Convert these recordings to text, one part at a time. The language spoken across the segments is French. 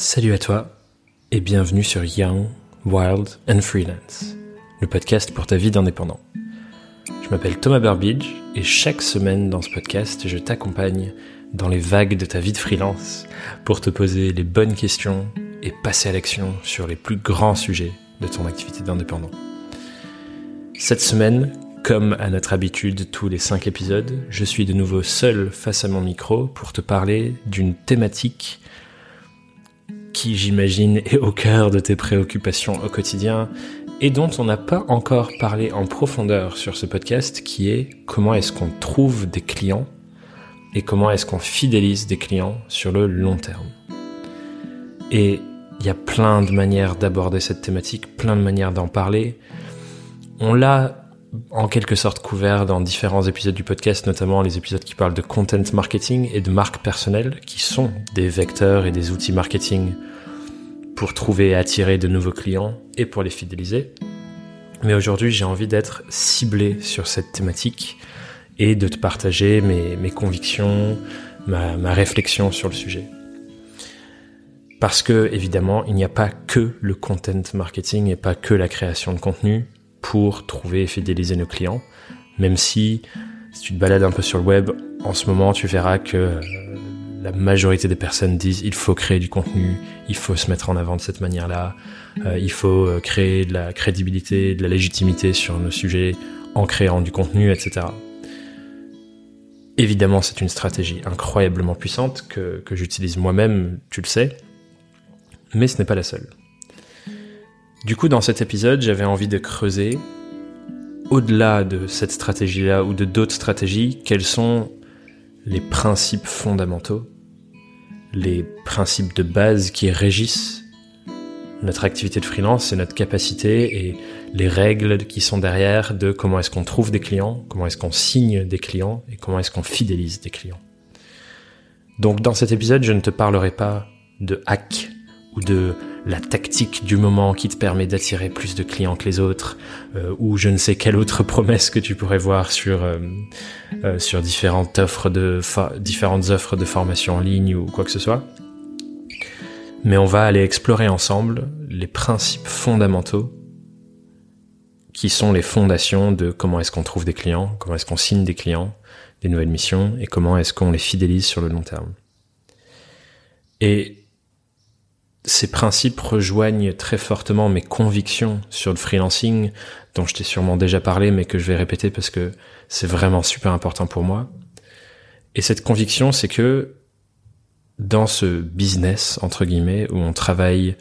Salut à toi et bienvenue sur Young, Wild and Freelance, le podcast pour ta vie d'indépendant. Je m'appelle Thomas Burbidge et chaque semaine dans ce podcast, je t'accompagne dans les vagues de ta vie de freelance pour te poser les bonnes questions et passer à l'action sur les plus grands sujets de ton activité d'indépendant. Cette semaine, comme à notre habitude tous les cinq épisodes, je suis de nouveau seul face à mon micro pour te parler d'une thématique qui, j'imagine, est au cœur de tes préoccupations au quotidien et dont on n'a pas encore parlé en profondeur sur ce podcast, qui est comment est-ce qu'on trouve des clients et comment est-ce qu'on fidélise des clients sur le long terme. Et il y a plein de manières d'aborder cette thématique, plein de manières d'en parler. On l'a en quelque sorte couvert dans différents épisodes du podcast, notamment les épisodes qui parlent de content marketing et de marque personnelle, qui sont des vecteurs et des outils marketing pour trouver et attirer de nouveaux clients et pour les fidéliser. Mais aujourd'hui, j'ai envie d'être ciblé sur cette thématique et de te partager mes, convictions, ma, ma réflexion sur le sujet. Parce que, évidemment, il n'y a pas que le content marketing et pas que la création de contenu pour trouver et fidéliser nos clients. Même si, si tu te balades un peu sur le web, en ce moment, tu verras que euh, la majorité des personnes disent il faut créer du contenu, il faut se mettre en avant de cette manière-là, euh, il faut euh, créer de la crédibilité, de la légitimité sur nos sujets en créant du contenu, etc. Évidemment, c'est une stratégie incroyablement puissante que, que j'utilise moi-même, tu le sais, mais ce n'est pas la seule. Du coup, dans cet épisode, j'avais envie de creuser, au-delà de cette stratégie-là ou de d'autres stratégies, quels sont les principes fondamentaux, les principes de base qui régissent notre activité de freelance et notre capacité et les règles qui sont derrière de comment est-ce qu'on trouve des clients, comment est-ce qu'on signe des clients et comment est-ce qu'on fidélise des clients. Donc dans cet épisode, je ne te parlerai pas de hack ou de la tactique du moment qui te permet d'attirer plus de clients que les autres, euh, ou je ne sais quelle autre promesse que tu pourrais voir sur euh, euh, sur différentes offres de différentes offres de formation en ligne ou quoi que ce soit. Mais on va aller explorer ensemble les principes fondamentaux qui sont les fondations de comment est-ce qu'on trouve des clients, comment est-ce qu'on signe des clients, des nouvelles missions et comment est-ce qu'on les fidélise sur le long terme. Et ces principes rejoignent très fortement mes convictions sur le freelancing, dont je t'ai sûrement déjà parlé, mais que je vais répéter parce que c'est vraiment super important pour moi. Et cette conviction, c'est que dans ce business, entre guillemets, où on travaille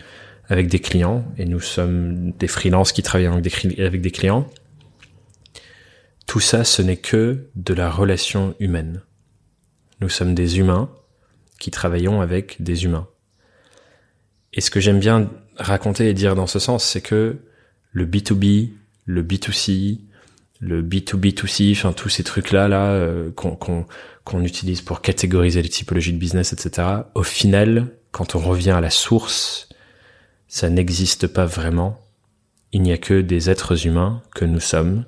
avec des clients, et nous sommes des freelances qui travaillent avec des, avec des clients, tout ça, ce n'est que de la relation humaine. Nous sommes des humains qui travaillons avec des humains. Et ce que j'aime bien raconter et dire dans ce sens, c'est que le B2B, le B2C, le B2B2C, enfin tous ces trucs-là là, euh, qu'on utilise pour catégoriser les typologies de business, etc. Au final, quand on revient à la source, ça n'existe pas vraiment. Il n'y a que des êtres humains que nous sommes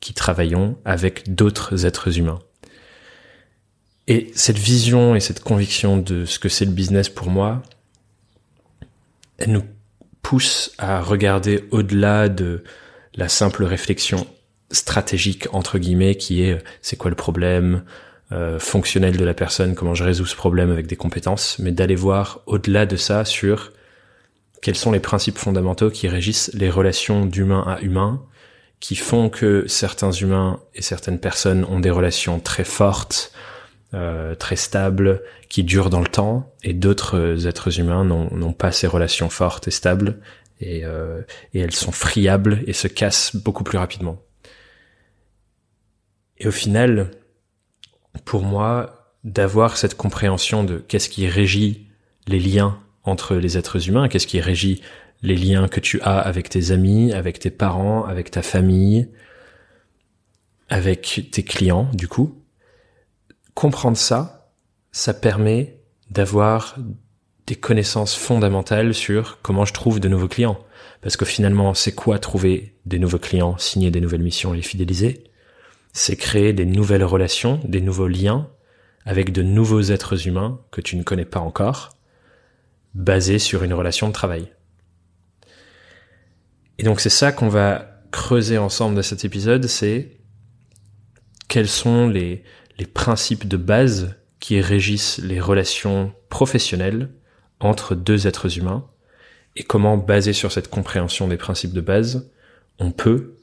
qui travaillons avec d'autres êtres humains. Et cette vision et cette conviction de ce que c'est le business pour moi, elle nous pousse à regarder au-delà de la simple réflexion stratégique entre guillemets qui est c'est quoi le problème euh, fonctionnel de la personne, comment je résous ce problème avec des compétences, mais d'aller voir au-delà de ça sur quels sont les principes fondamentaux qui régissent les relations d'humain à humain, qui font que certains humains et certaines personnes ont des relations très fortes, euh, très stables, qui durent dans le temps, et d'autres êtres humains n'ont pas ces relations fortes et stables, et, euh, et elles sont friables et se cassent beaucoup plus rapidement. Et au final, pour moi, d'avoir cette compréhension de qu'est-ce qui régit les liens entre les êtres humains, qu'est-ce qui régit les liens que tu as avec tes amis, avec tes parents, avec ta famille, avec tes clients, du coup, comprendre ça, ça permet d'avoir des connaissances fondamentales sur comment je trouve de nouveaux clients. Parce que finalement, c'est quoi trouver des nouveaux clients, signer des nouvelles missions et les fidéliser? C'est créer des nouvelles relations, des nouveaux liens avec de nouveaux êtres humains que tu ne connais pas encore, basée sur une relation de travail. Et donc c'est ça qu'on va creuser ensemble dans cet épisode, c'est quels sont les, les principes de base qui régissent les relations professionnelles entre deux êtres humains et comment, basé sur cette compréhension des principes de base, on peut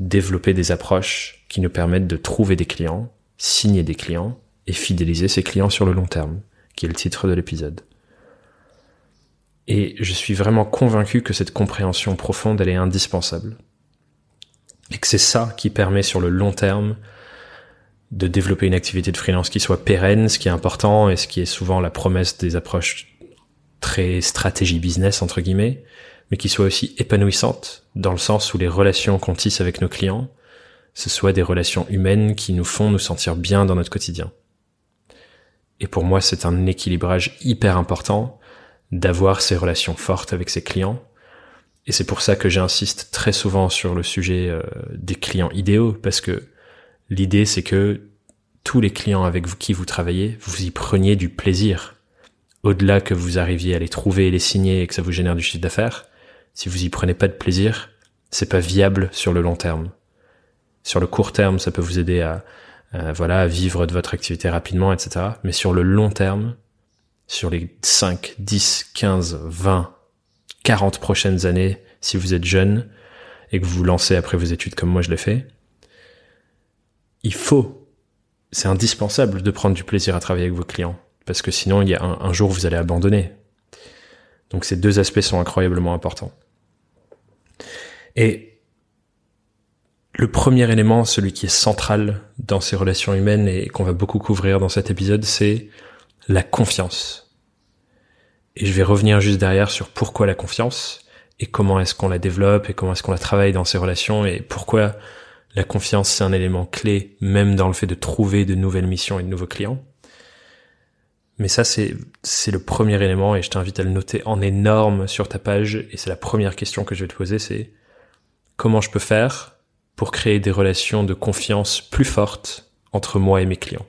développer des approches qui nous permettent de trouver des clients, signer des clients et fidéliser ses clients sur le long terme, qui est le titre de l'épisode. Et je suis vraiment convaincu que cette compréhension profonde, elle est indispensable. Et que c'est ça qui permet sur le long terme de développer une activité de freelance qui soit pérenne, ce qui est important et ce qui est souvent la promesse des approches très stratégie business entre guillemets, mais qui soit aussi épanouissante dans le sens où les relations qu'on tisse avec nos clients, ce soit des relations humaines qui nous font nous sentir bien dans notre quotidien. Et pour moi, c'est un équilibrage hyper important d'avoir ces relations fortes avec ses clients. Et c'est pour ça que j'insiste très souvent sur le sujet euh, des clients idéaux, parce que l'idée c'est que tous les clients avec qui vous travaillez, vous y preniez du plaisir. Au-delà que vous arriviez à les trouver et les signer et que ça vous génère du chiffre d'affaires, si vous y prenez pas de plaisir, c'est pas viable sur le long terme. Sur le court terme, ça peut vous aider à, voilà, à vivre de votre activité rapidement, etc. Mais sur le long terme, sur les 5, 10, 15, 20, 40 prochaines années, si vous êtes jeune et que vous vous lancez après vos études comme moi je l'ai fait, il faut, c'est indispensable de prendre du plaisir à travailler avec vos clients. Parce que sinon, il y a un, un jour, vous allez abandonner. Donc ces deux aspects sont incroyablement importants. Et le premier élément, celui qui est central dans ces relations humaines et qu'on va beaucoup couvrir dans cet épisode, c'est la confiance. Et je vais revenir juste derrière sur pourquoi la confiance et comment est-ce qu'on la développe et comment est-ce qu'on la travaille dans ces relations et pourquoi la confiance c'est un élément clé même dans le fait de trouver de nouvelles missions et de nouveaux clients. Mais ça, c'est, c'est le premier élément et je t'invite à le noter en énorme sur ta page. Et c'est la première question que je vais te poser, c'est comment je peux faire pour créer des relations de confiance plus fortes entre moi et mes clients?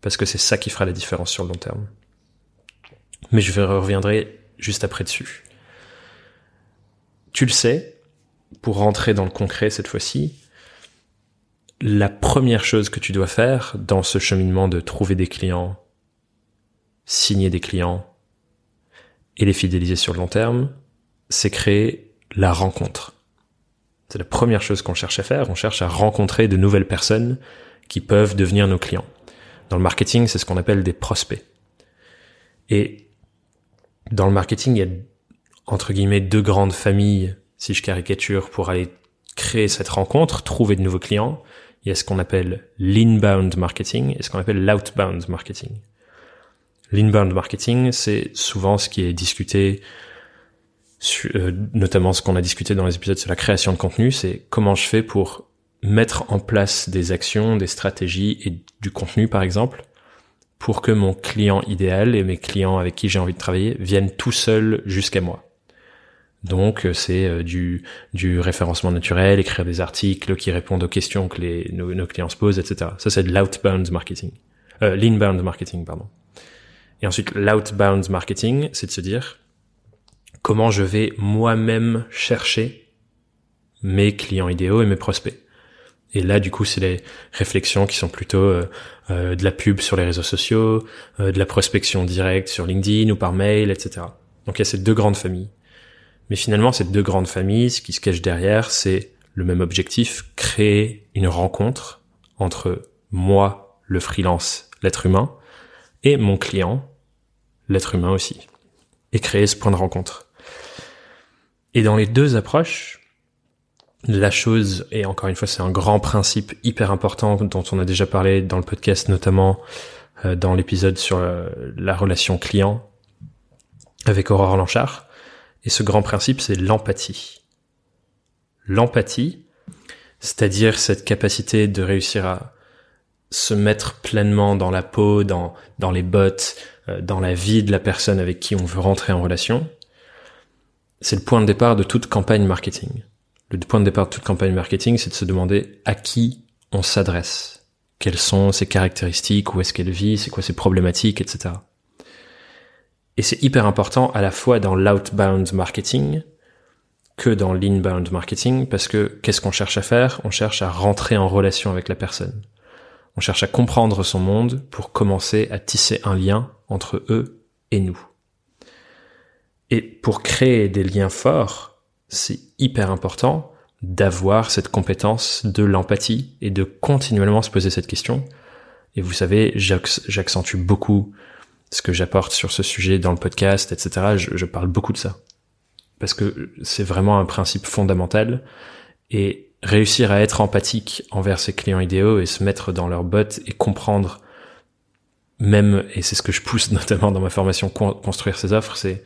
Parce que c'est ça qui fera la différence sur le long terme. Mais je reviendrai juste après dessus. Tu le sais, pour rentrer dans le concret cette fois-ci, la première chose que tu dois faire dans ce cheminement de trouver des clients, signer des clients et les fidéliser sur le long terme, c'est créer la rencontre. C'est la première chose qu'on cherche à faire. On cherche à rencontrer de nouvelles personnes qui peuvent devenir nos clients. Dans le marketing, c'est ce qu'on appelle des prospects. Et dans le marketing, il y a entre guillemets deux grandes familles, si je caricature, pour aller créer cette rencontre, trouver de nouveaux clients. Il y a ce qu'on appelle l'inbound marketing et ce qu'on appelle l'outbound marketing. L'inbound marketing, c'est souvent ce qui est discuté euh, notamment ce qu'on a discuté dans les épisodes sur la création de contenu, c'est comment je fais pour mettre en place des actions, des stratégies et du contenu par exemple, pour que mon client idéal et mes clients avec qui j'ai envie de travailler viennent tout seuls jusqu'à moi. Donc euh, c'est euh, du, du référencement naturel, écrire des articles qui répondent aux questions que les, nos, clients se posent, etc. Ça c'est de l'outbound marketing. Euh, l'inbound marketing, pardon. Et ensuite l'outbound marketing, c'est de se dire, comment je vais moi-même chercher mes clients idéaux et mes prospects. Et là, du coup, c'est les réflexions qui sont plutôt euh, euh, de la pub sur les réseaux sociaux, de la prospection directe sur LinkedIn ou par mail, etc. Donc il y a ces deux grandes familles. Mais finalement, ces deux grandes familles, ce qui se cache derrière, c'est le même objectif, créer une rencontre entre moi, le freelance, l'être humain, et mon client, l'être humain aussi. Et créer ce point de rencontre. Et dans les deux approches, la chose, et encore une fois c'est un grand principe hyper important dont on a déjà parlé dans le podcast, notamment euh, dans l'épisode sur euh, la relation client avec Aurore Lanchard. Et ce grand principe, c'est l'empathie. L'empathie, c'est-à-dire cette capacité de réussir à se mettre pleinement dans la peau, dans, dans les bottes, euh, dans la vie de la personne avec qui on veut rentrer en relation, c'est le point de départ de toute campagne marketing. Le point de départ de toute campagne marketing, c'est de se demander à qui on s'adresse. Quelles sont ses caractéristiques, où est-ce qu'elle vit, c'est quoi ses problématiques, etc. Et c'est hyper important à la fois dans l'outbound marketing que dans l'inbound marketing parce que qu'est-ce qu'on cherche à faire? On cherche à rentrer en relation avec la personne. On cherche à comprendre son monde pour commencer à tisser un lien entre eux et nous. Et pour créer des liens forts, c'est hyper important d'avoir cette compétence de l'empathie et de continuellement se poser cette question. Et vous savez, j'accentue beaucoup ce que j'apporte sur ce sujet dans le podcast, etc. Je, parle beaucoup de ça. Parce que c'est vraiment un principe fondamental. Et réussir à être empathique envers ses clients idéaux et se mettre dans leur bottes et comprendre même, et c'est ce que je pousse notamment dans ma formation construire ses offres, c'est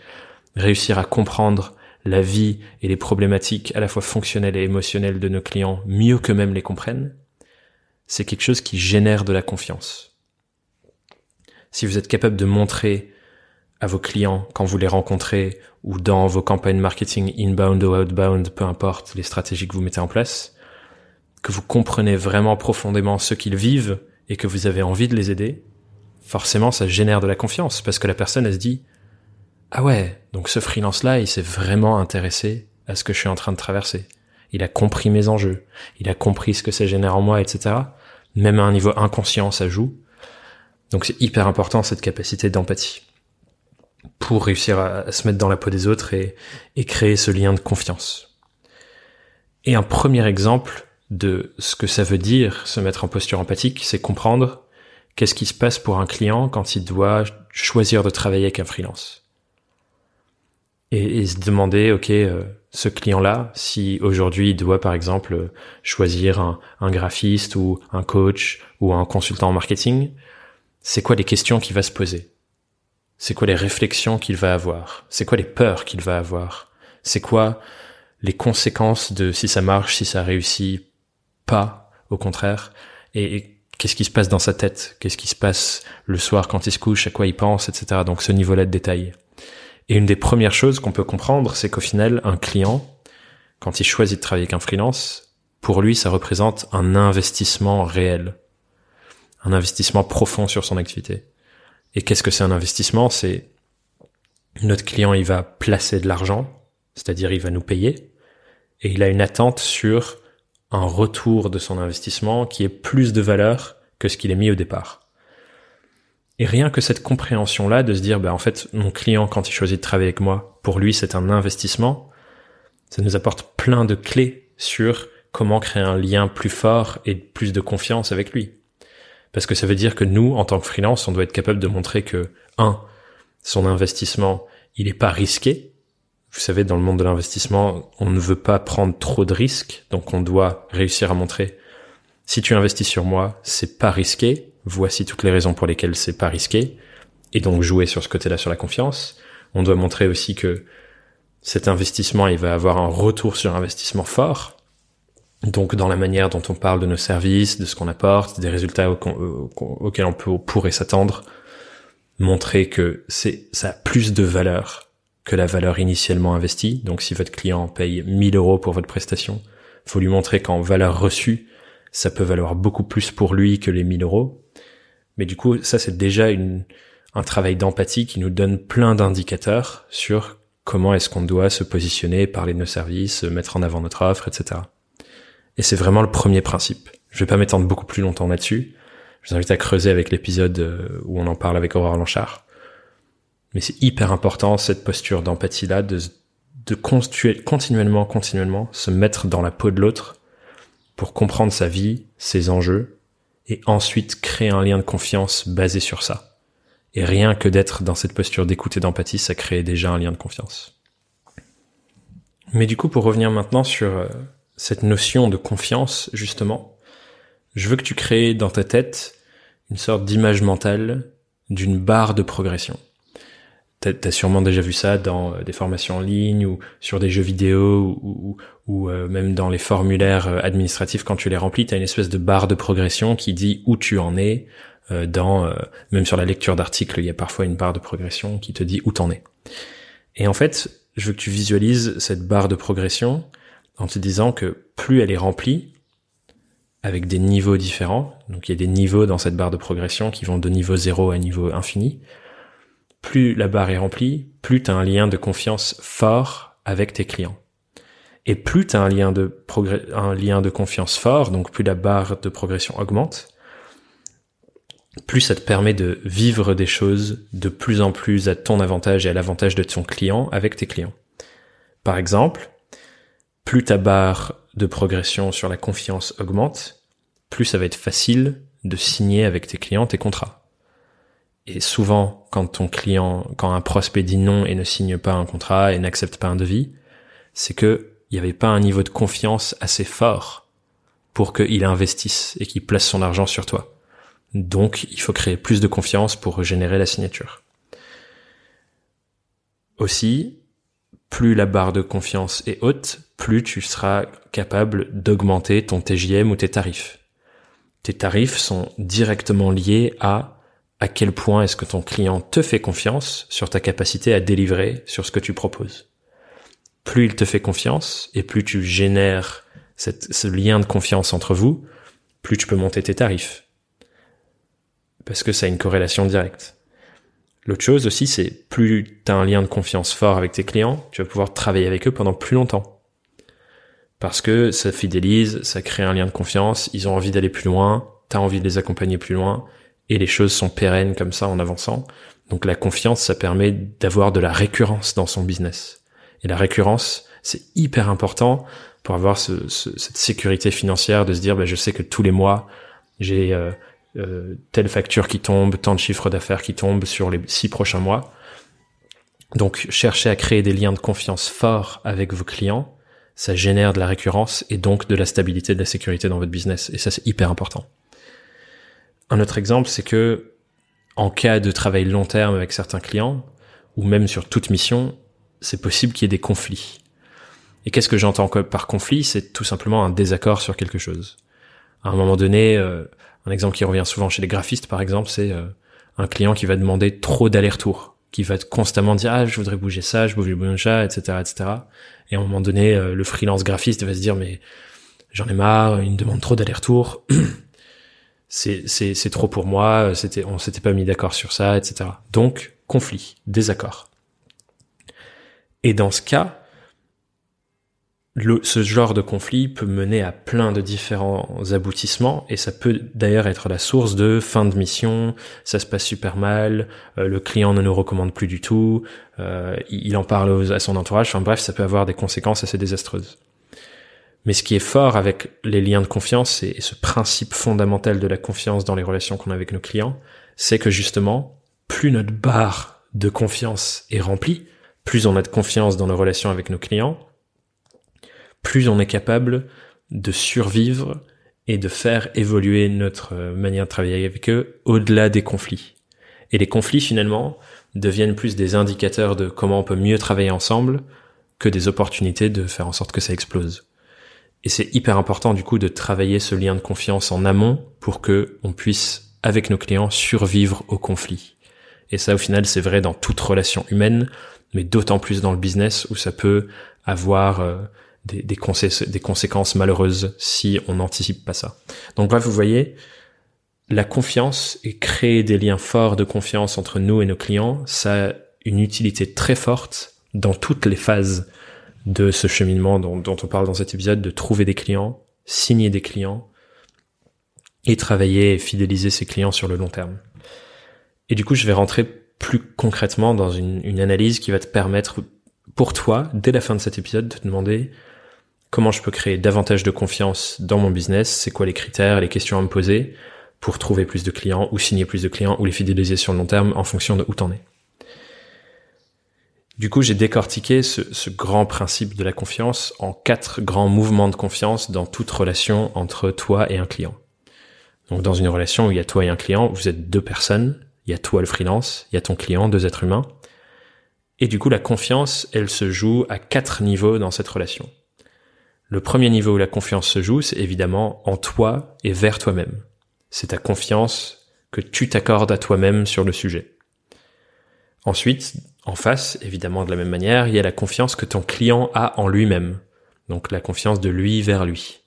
réussir à comprendre la vie et les problématiques à la fois fonctionnelles et émotionnelles de nos clients mieux que même les comprennent, c'est quelque chose qui génère de la confiance. Si vous êtes capable de montrer à vos clients quand vous les rencontrez ou dans vos campagnes marketing inbound ou outbound, peu importe les stratégies que vous mettez en place, que vous comprenez vraiment profondément ce qu'ils vivent et que vous avez envie de les aider, forcément ça génère de la confiance parce que la personne elle se dit ah ouais donc ce freelance là il s'est vraiment intéressé à ce que je suis en train de traverser, il a compris mes enjeux, il a compris ce que ça génère en moi etc. Même à un niveau inconscient ça joue, donc c'est hyper important cette capacité d'empathie pour réussir à, se mettre dans la peau des autres et, créer ce lien de confiance. Et un premier exemple de ce que ça veut dire se mettre en posture empathique, c'est comprendre qu'est-ce qui se passe pour un client quand il doit choisir de travailler avec un freelance. Et, se demander, ok, euh, ce client-là, si aujourd'hui il doit par exemple choisir un, graphiste ou un coach ou un consultant en marketing, c'est quoi les questions qu'il va se poser? C'est quoi les réflexions qu'il va avoir? C'est quoi les peurs qu'il va avoir? C'est quoi les conséquences de si ça marche, si ça réussit pas, au contraire? Et, qu'est-ce qui se passe dans sa tête? Qu'est-ce qui se passe le soir quand il se couche? À quoi il pense, etc. Donc ce niveau-là de détail. Et une des premières choses qu'on peut comprendre, c'est qu'au final, un client, quand il choisit de travailler avec un freelance, pour lui, ça représente un investissement réel, un investissement profond sur son activité. Et qu'est-ce que c'est un investissement? C'est notre client, il va placer de l'argent, c'est-à-dire il va nous payer, et il a une attente sur un retour de son investissement qui est plus de valeur que ce qu'il est mis au départ. Et rien que cette compréhension-là de se dire, bah, en fait, mon client, quand il choisit de travailler avec moi, pour lui, c'est un investissement, ça nous apporte plein de clés sur comment créer un lien plus fort et plus de confiance avec lui. Parce que ça veut dire que nous, en tant que freelance, on doit être capable de montrer que, un, son investissement, il n'est pas risqué. Vous savez, dans le monde de l'investissement, on ne veut pas prendre trop de risques, donc on doit réussir à montrer, si tu investis sur moi, c'est pas risqué, voici toutes les raisons pour lesquelles c'est pas risqué, et donc jouer sur ce côté-là sur la confiance. On doit montrer aussi que cet investissement, il va avoir un retour sur investissement fort, donc dans la manière dont on parle de nos services, de ce qu'on apporte, des résultats auxquels on pourrait s'attendre, montrer que c'est ça a plus de valeur que la valeur initialement investie. Donc si votre client paye 1000 euros pour votre prestation, faut lui montrer qu'en valeur reçue, ça peut valoir beaucoup plus pour lui que les 1000 euros. Mais du coup, ça c'est déjà un travail d'empathie qui nous donne plein d'indicateurs sur comment est-ce qu'on doit se positionner, parler de nos services, mettre en avant notre offre, etc. Et c'est vraiment le premier principe. Je vais pas m'étendre beaucoup plus longtemps là-dessus. Je vous invite à creuser avec l'épisode euh, où on en parle avec Aurore Lanchard. Mais c'est hyper important, cette posture d'empathie-là, de, de continuellement, continuellement se mettre dans la peau de l'autre pour comprendre sa vie, ses enjeux, et ensuite créer un lien de confiance basé sur ça. Et rien que d'être dans cette posture d'écoute et d'empathie, ça crée déjà un lien de confiance. Mais du coup, pour revenir maintenant sur euh, cette notion de confiance, justement, je veux que tu crées dans ta tête une sorte d'image mentale d'une barre de progression. T'as as sûrement déjà vu ça dans euh, des formations en ligne ou sur des jeux vidéo ou, ou, euh, même dans les formulaires euh, administratifs quand tu les remplis, t'as une espèce de barre de progression qui dit où tu en es. dans même sur la lecture d'articles, il y a parfois une barre de progression qui te dit où t'en es. Et en fait, je veux que tu visualises cette barre de progression en te disant que plus elle est remplie, avec des niveaux différents, donc il y a des niveaux dans cette barre de progression qui vont de niveau 0 à niveau infini, plus la barre est remplie, plus tu as un lien de confiance fort avec tes clients. Et plus tu as un lien de un lien de confiance fort, donc plus la barre de progression augmente, plus ça te permet de vivre des choses de plus en plus à ton avantage et à l'avantage de ton client avec tes clients. Par exemple, plus ta barre de progression sur la confiance augmente, plus ça va être facile de signer avec tes clients tes contrats. Et souvent, quand ton client, quand un prospect dit non et ne signe pas un contrat et n'accepte pas un devis, c'est que il n'y avait pas un niveau de confiance assez fort pour qu'il investisse et qu'il place son argent sur toi. Donc, il faut créer plus de confiance pour générer la signature. Aussi, plus la barre de confiance est haute, plus tu seras capable d'augmenter ton TJM ou tes tarifs. Tes tarifs sont directement liés à à quel point est-ce que ton client te fait confiance sur ta capacité à délivrer sur ce que tu proposes. Plus il te fait confiance et plus tu génères ce lien de confiance entre vous, plus tu peux monter tes tarifs parce que ça a une corrélation directe. L'autre chose aussi, c'est plus tu as un lien de confiance fort avec tes clients, tu vas pouvoir travailler avec eux pendant plus longtemps. Parce que ça fidélise, ça crée un lien de confiance, ils ont envie d'aller plus loin, tu as envie de les accompagner plus loin, et les choses sont pérennes comme ça en avançant. Donc la confiance, ça permet d'avoir de la récurrence dans son business. Et la récurrence, c'est hyper important pour avoir ce, cette sécurité financière de se dire, bah, je sais que tous les mois, j'ai euh, euh, telle facture qui tombe, tant de chiffres d'affaires qui tombent sur les six prochains mois. Donc, cherchez à créer des liens de confiance forts avec vos clients. Ça génère de la récurrence et donc de la stabilité, de la sécurité dans votre business. Et ça, c'est hyper important. Un autre exemple, c'est que en cas de travail long terme avec certains clients, ou même sur toute mission, c'est possible qu'il y ait des conflits. Et qu'est-ce que j'entends par conflit? C'est tout simplement un désaccord sur quelque chose. À un moment donné, euh, un exemple qui revient souvent chez les graphistes, par exemple, c'est euh, un client qui va demander trop d'aller-retour, qui va constamment dire ah je voudrais bouger ça, je bouge bouger ça, etc., etc. Et à un moment donné, euh, le freelance graphiste va se dire mais j'en ai marre, il me demande trop d'aller-retour, c'est c'est c'est trop pour moi, c'était on s'était pas mis d'accord sur ça, etc. Donc conflit, désaccord. Et dans ce cas, ce genre de conflit peut mener à plein de différents aboutissements et ça peut d'ailleurs être la source de fin de mission, ça se passe super mal, euh, le client ne nous recommande plus du tout, euh, il en parle à son entourage, enfin bref, ça peut avoir des conséquences assez désastreuses. Mais ce qui est fort avec les liens de confiance et ce principe fondamental de la confiance dans les relations qu'on a avec nos clients, c'est que justement, plus notre barre de confiance est remplie, plus on a de confiance dans nos relations avec nos clients, plus on est capable de survivre et de faire évoluer notre euh, manière de travailler avec eux au-delà des conflits. Et les conflits finalement deviennent plus des indicateurs de comment on peut mieux travailler ensemble que des opportunités de faire en sorte que ça explose. Et c'est hyper important du coup de travailler ce lien de confiance en amont pour que on puisse avec nos clients survivre aux conflits. Et ça au final c'est vrai dans toute relation humaine, mais d'autant plus dans le business où ça peut avoir euh, des, des, des conséquences malheureuses si on n'anticipe pas ça. Donc bref, vous voyez, la confiance et créer des liens forts de confiance entre nous et nos clients, ça a une utilité très forte dans toutes les phases de ce cheminement dont, dont on parle dans cet épisode, de trouver des clients, signer des clients et travailler et fidéliser ses clients sur le long terme. Et du coup, je vais rentrer plus concrètement dans une, une analyse qui va te permettre pour toi, dès la fin de cet épisode, de te demander comment je peux créer davantage de confiance dans mon business, c'est quoi les critères, les questions à me poser pour trouver plus de clients ou signer plus de clients ou les fidéliser sur le long terme en fonction de où t'en es. Du coup, j'ai décortiqué ce, ce, grand principe de la confiance en quatre grands mouvements de confiance dans toute relation entre toi et un client. Donc, dans une relation où il y a toi et un client, vous êtes deux personnes, il y a toi le freelance, il y a ton client, deux êtres humains. Et du coup, la confiance, elle se joue à quatre niveaux dans cette relation. Le premier niveau où la confiance se joue, c'est évidemment en toi et vers toi-même. C'est ta confiance que tu t'accordes à toi-même sur le sujet. Ensuite, en face, évidemment de la même manière, il y a la confiance que ton client a en lui-même. Donc la confiance de lui vers lui.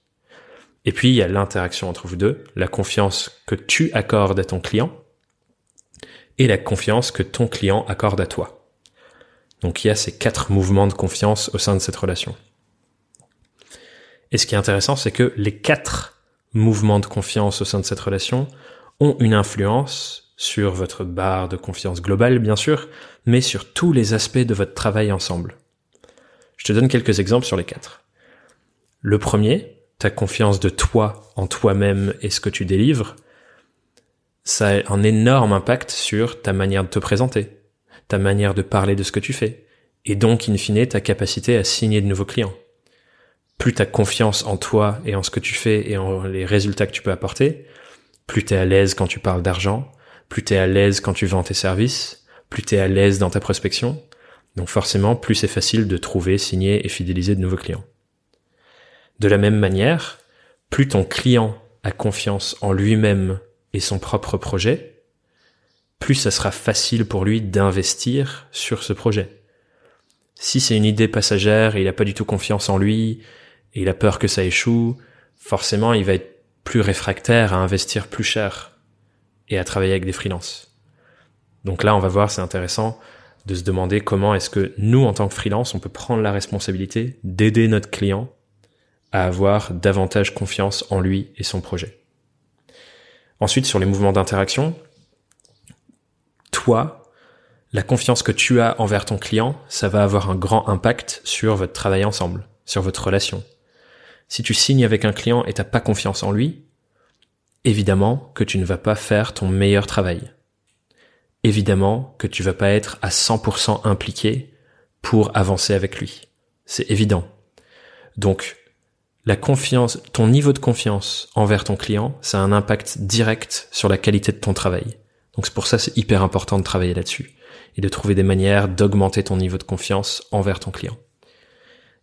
Et puis il y a l'interaction entre vous deux, la confiance que tu accordes à ton client. et la confiance que ton client accorde à toi. Donc il y a ces quatre mouvements de confiance au sein de cette relation. Et ce qui est intéressant, c'est que les quatre mouvements de confiance au sein de cette relation ont une influence sur votre barre de confiance globale, bien sûr, mais sur tous les aspects de votre travail ensemble. Je te donne quelques exemples sur les quatre. Le premier, ta confiance de toi en toi-même et ce que tu délivres, ça a un énorme impact sur ta manière de te présenter, ta manière de parler de ce que tu fais, et donc, in fine, ta capacité à signer de nouveaux clients. Plus tu as confiance en toi et en ce que tu fais et en les résultats que tu peux apporter, plus tu es à l'aise quand tu parles d'argent, plus tu es à l'aise quand tu vends tes services, plus tu es à l'aise dans ta prospection. Donc forcément, plus c'est facile de trouver, signer et fidéliser de nouveaux clients. De la même manière, plus ton client a confiance en lui-même et son propre projet, plus ça sera facile pour lui d'investir sur ce projet. Si c'est une idée passagère et il n'a pas du tout confiance en lui, et il a peur que ça échoue, forcément il va être plus réfractaire à investir plus cher et à travailler avec des freelances. Donc là, on va voir, c'est intéressant de se demander comment est-ce que nous, en tant que freelance, on peut prendre la responsabilité d'aider notre client à avoir davantage confiance en lui et son projet. Ensuite, sur les mouvements d'interaction, toi, la confiance que tu as envers ton client, ça va avoir un grand impact sur votre travail ensemble, sur votre relation. Si tu signes avec un client et t'as pas confiance en lui, évidemment que tu ne vas pas faire ton meilleur travail. Évidemment que tu vas pas être à 100% impliqué pour avancer avec lui. C'est évident. Donc, la confiance, ton niveau de confiance envers ton client, ça a un impact direct sur la qualité de ton travail. Donc c'est pour ça c'est hyper important de travailler là-dessus et de trouver des manières d'augmenter ton niveau de confiance envers ton client.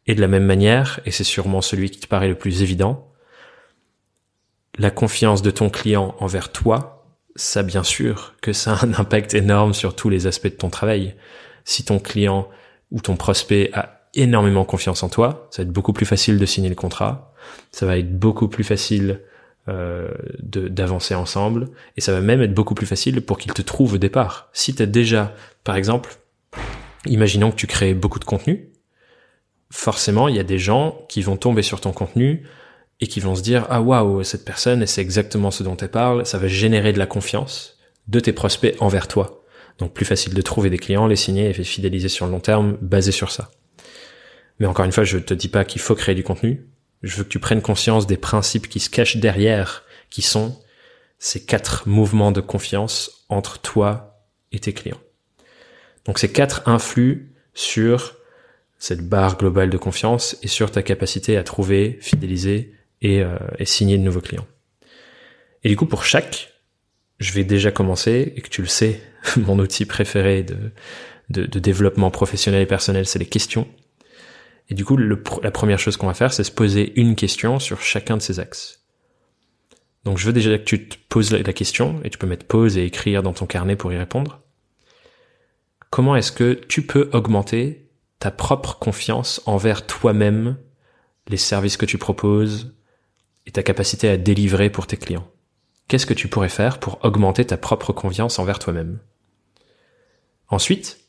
Et de la même manière, et c'est sûrement celui qui te paraît le plus évident, la confiance de ton client envers toi, ça bien sûr que ça a un impact énorme sur tous les aspects de ton travail. Si ton client ou ton prospect a énormément confiance en toi, ça va être beaucoup plus facile de signer le contrat, ça va être beaucoup plus facile euh, d'avancer ensemble, et ça va même être beaucoup plus facile pour qu'il te trouve au départ. Si tu déjà, par exemple, imaginons que tu crées beaucoup de contenu, forcément il y a des gens qui vont tomber sur ton contenu et qui vont se dire ah waouh cette personne et c'est exactement ce dont elle parle, ça va générer de la confiance de tes prospects envers toi. Donc plus facile de trouver des clients, les signer et fidéliser sur le long terme basé sur ça. Mais encore une fois, je te dis pas qu'il faut créer du contenu. Je veux que tu prennes conscience des principes qui se cachent derrière, qui sont ces quatre mouvements de confiance entre toi et tes clients. Donc ces quatre influent sur cette barre globale de confiance et sur ta capacité à trouver, fidéliser et, euh, et signer de nouveaux clients. Et du coup, pour chaque, je vais déjà commencer, et que tu le sais, mon outil préféré de développement professionnel et personnel, c'est les questions. Et du coup, la première chose qu'on va faire, c'est se poser une question sur chacun de ces axes. Donc je veux déjà que tu te poses la question, et tu peux mettre pause et écrire dans ton carnet pour y répondre. Comment est-ce que tu peux augmenter ta propre confiance envers toi-même, les services que tu proposes et ta capacité à délivrer pour tes clients. Qu'est-ce que tu pourrais faire pour augmenter ta propre confiance envers toi-même? Ensuite,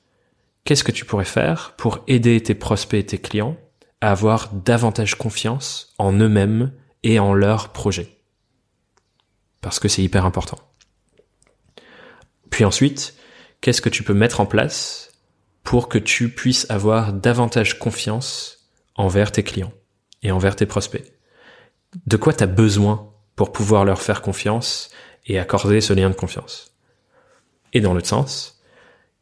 qu'est-ce que tu pourrais faire pour aider tes prospects et tes clients à avoir davantage confiance en eux-mêmes et en leurs projets? Parce que c'est hyper important. Puis ensuite, qu'est-ce que tu peux mettre en place pour que tu puisses avoir davantage confiance envers tes clients et envers tes prospects. De quoi tu as besoin pour pouvoir leur faire confiance et accorder ce lien de confiance? Et dans l'autre sens,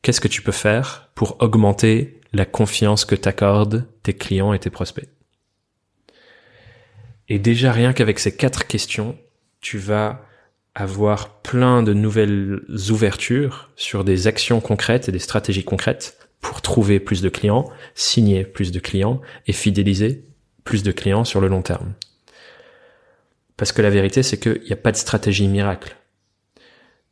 qu'est-ce que tu peux faire pour augmenter la confiance que t'accordent tes clients et tes prospects? Et déjà rien qu'avec ces quatre questions, tu vas avoir plein de nouvelles ouvertures sur des actions concrètes et des stratégies concrètes pour trouver plus de clients, signer plus de clients et fidéliser plus de clients sur le long terme. Parce que la vérité, c'est qu'il n'y a pas de stratégie miracle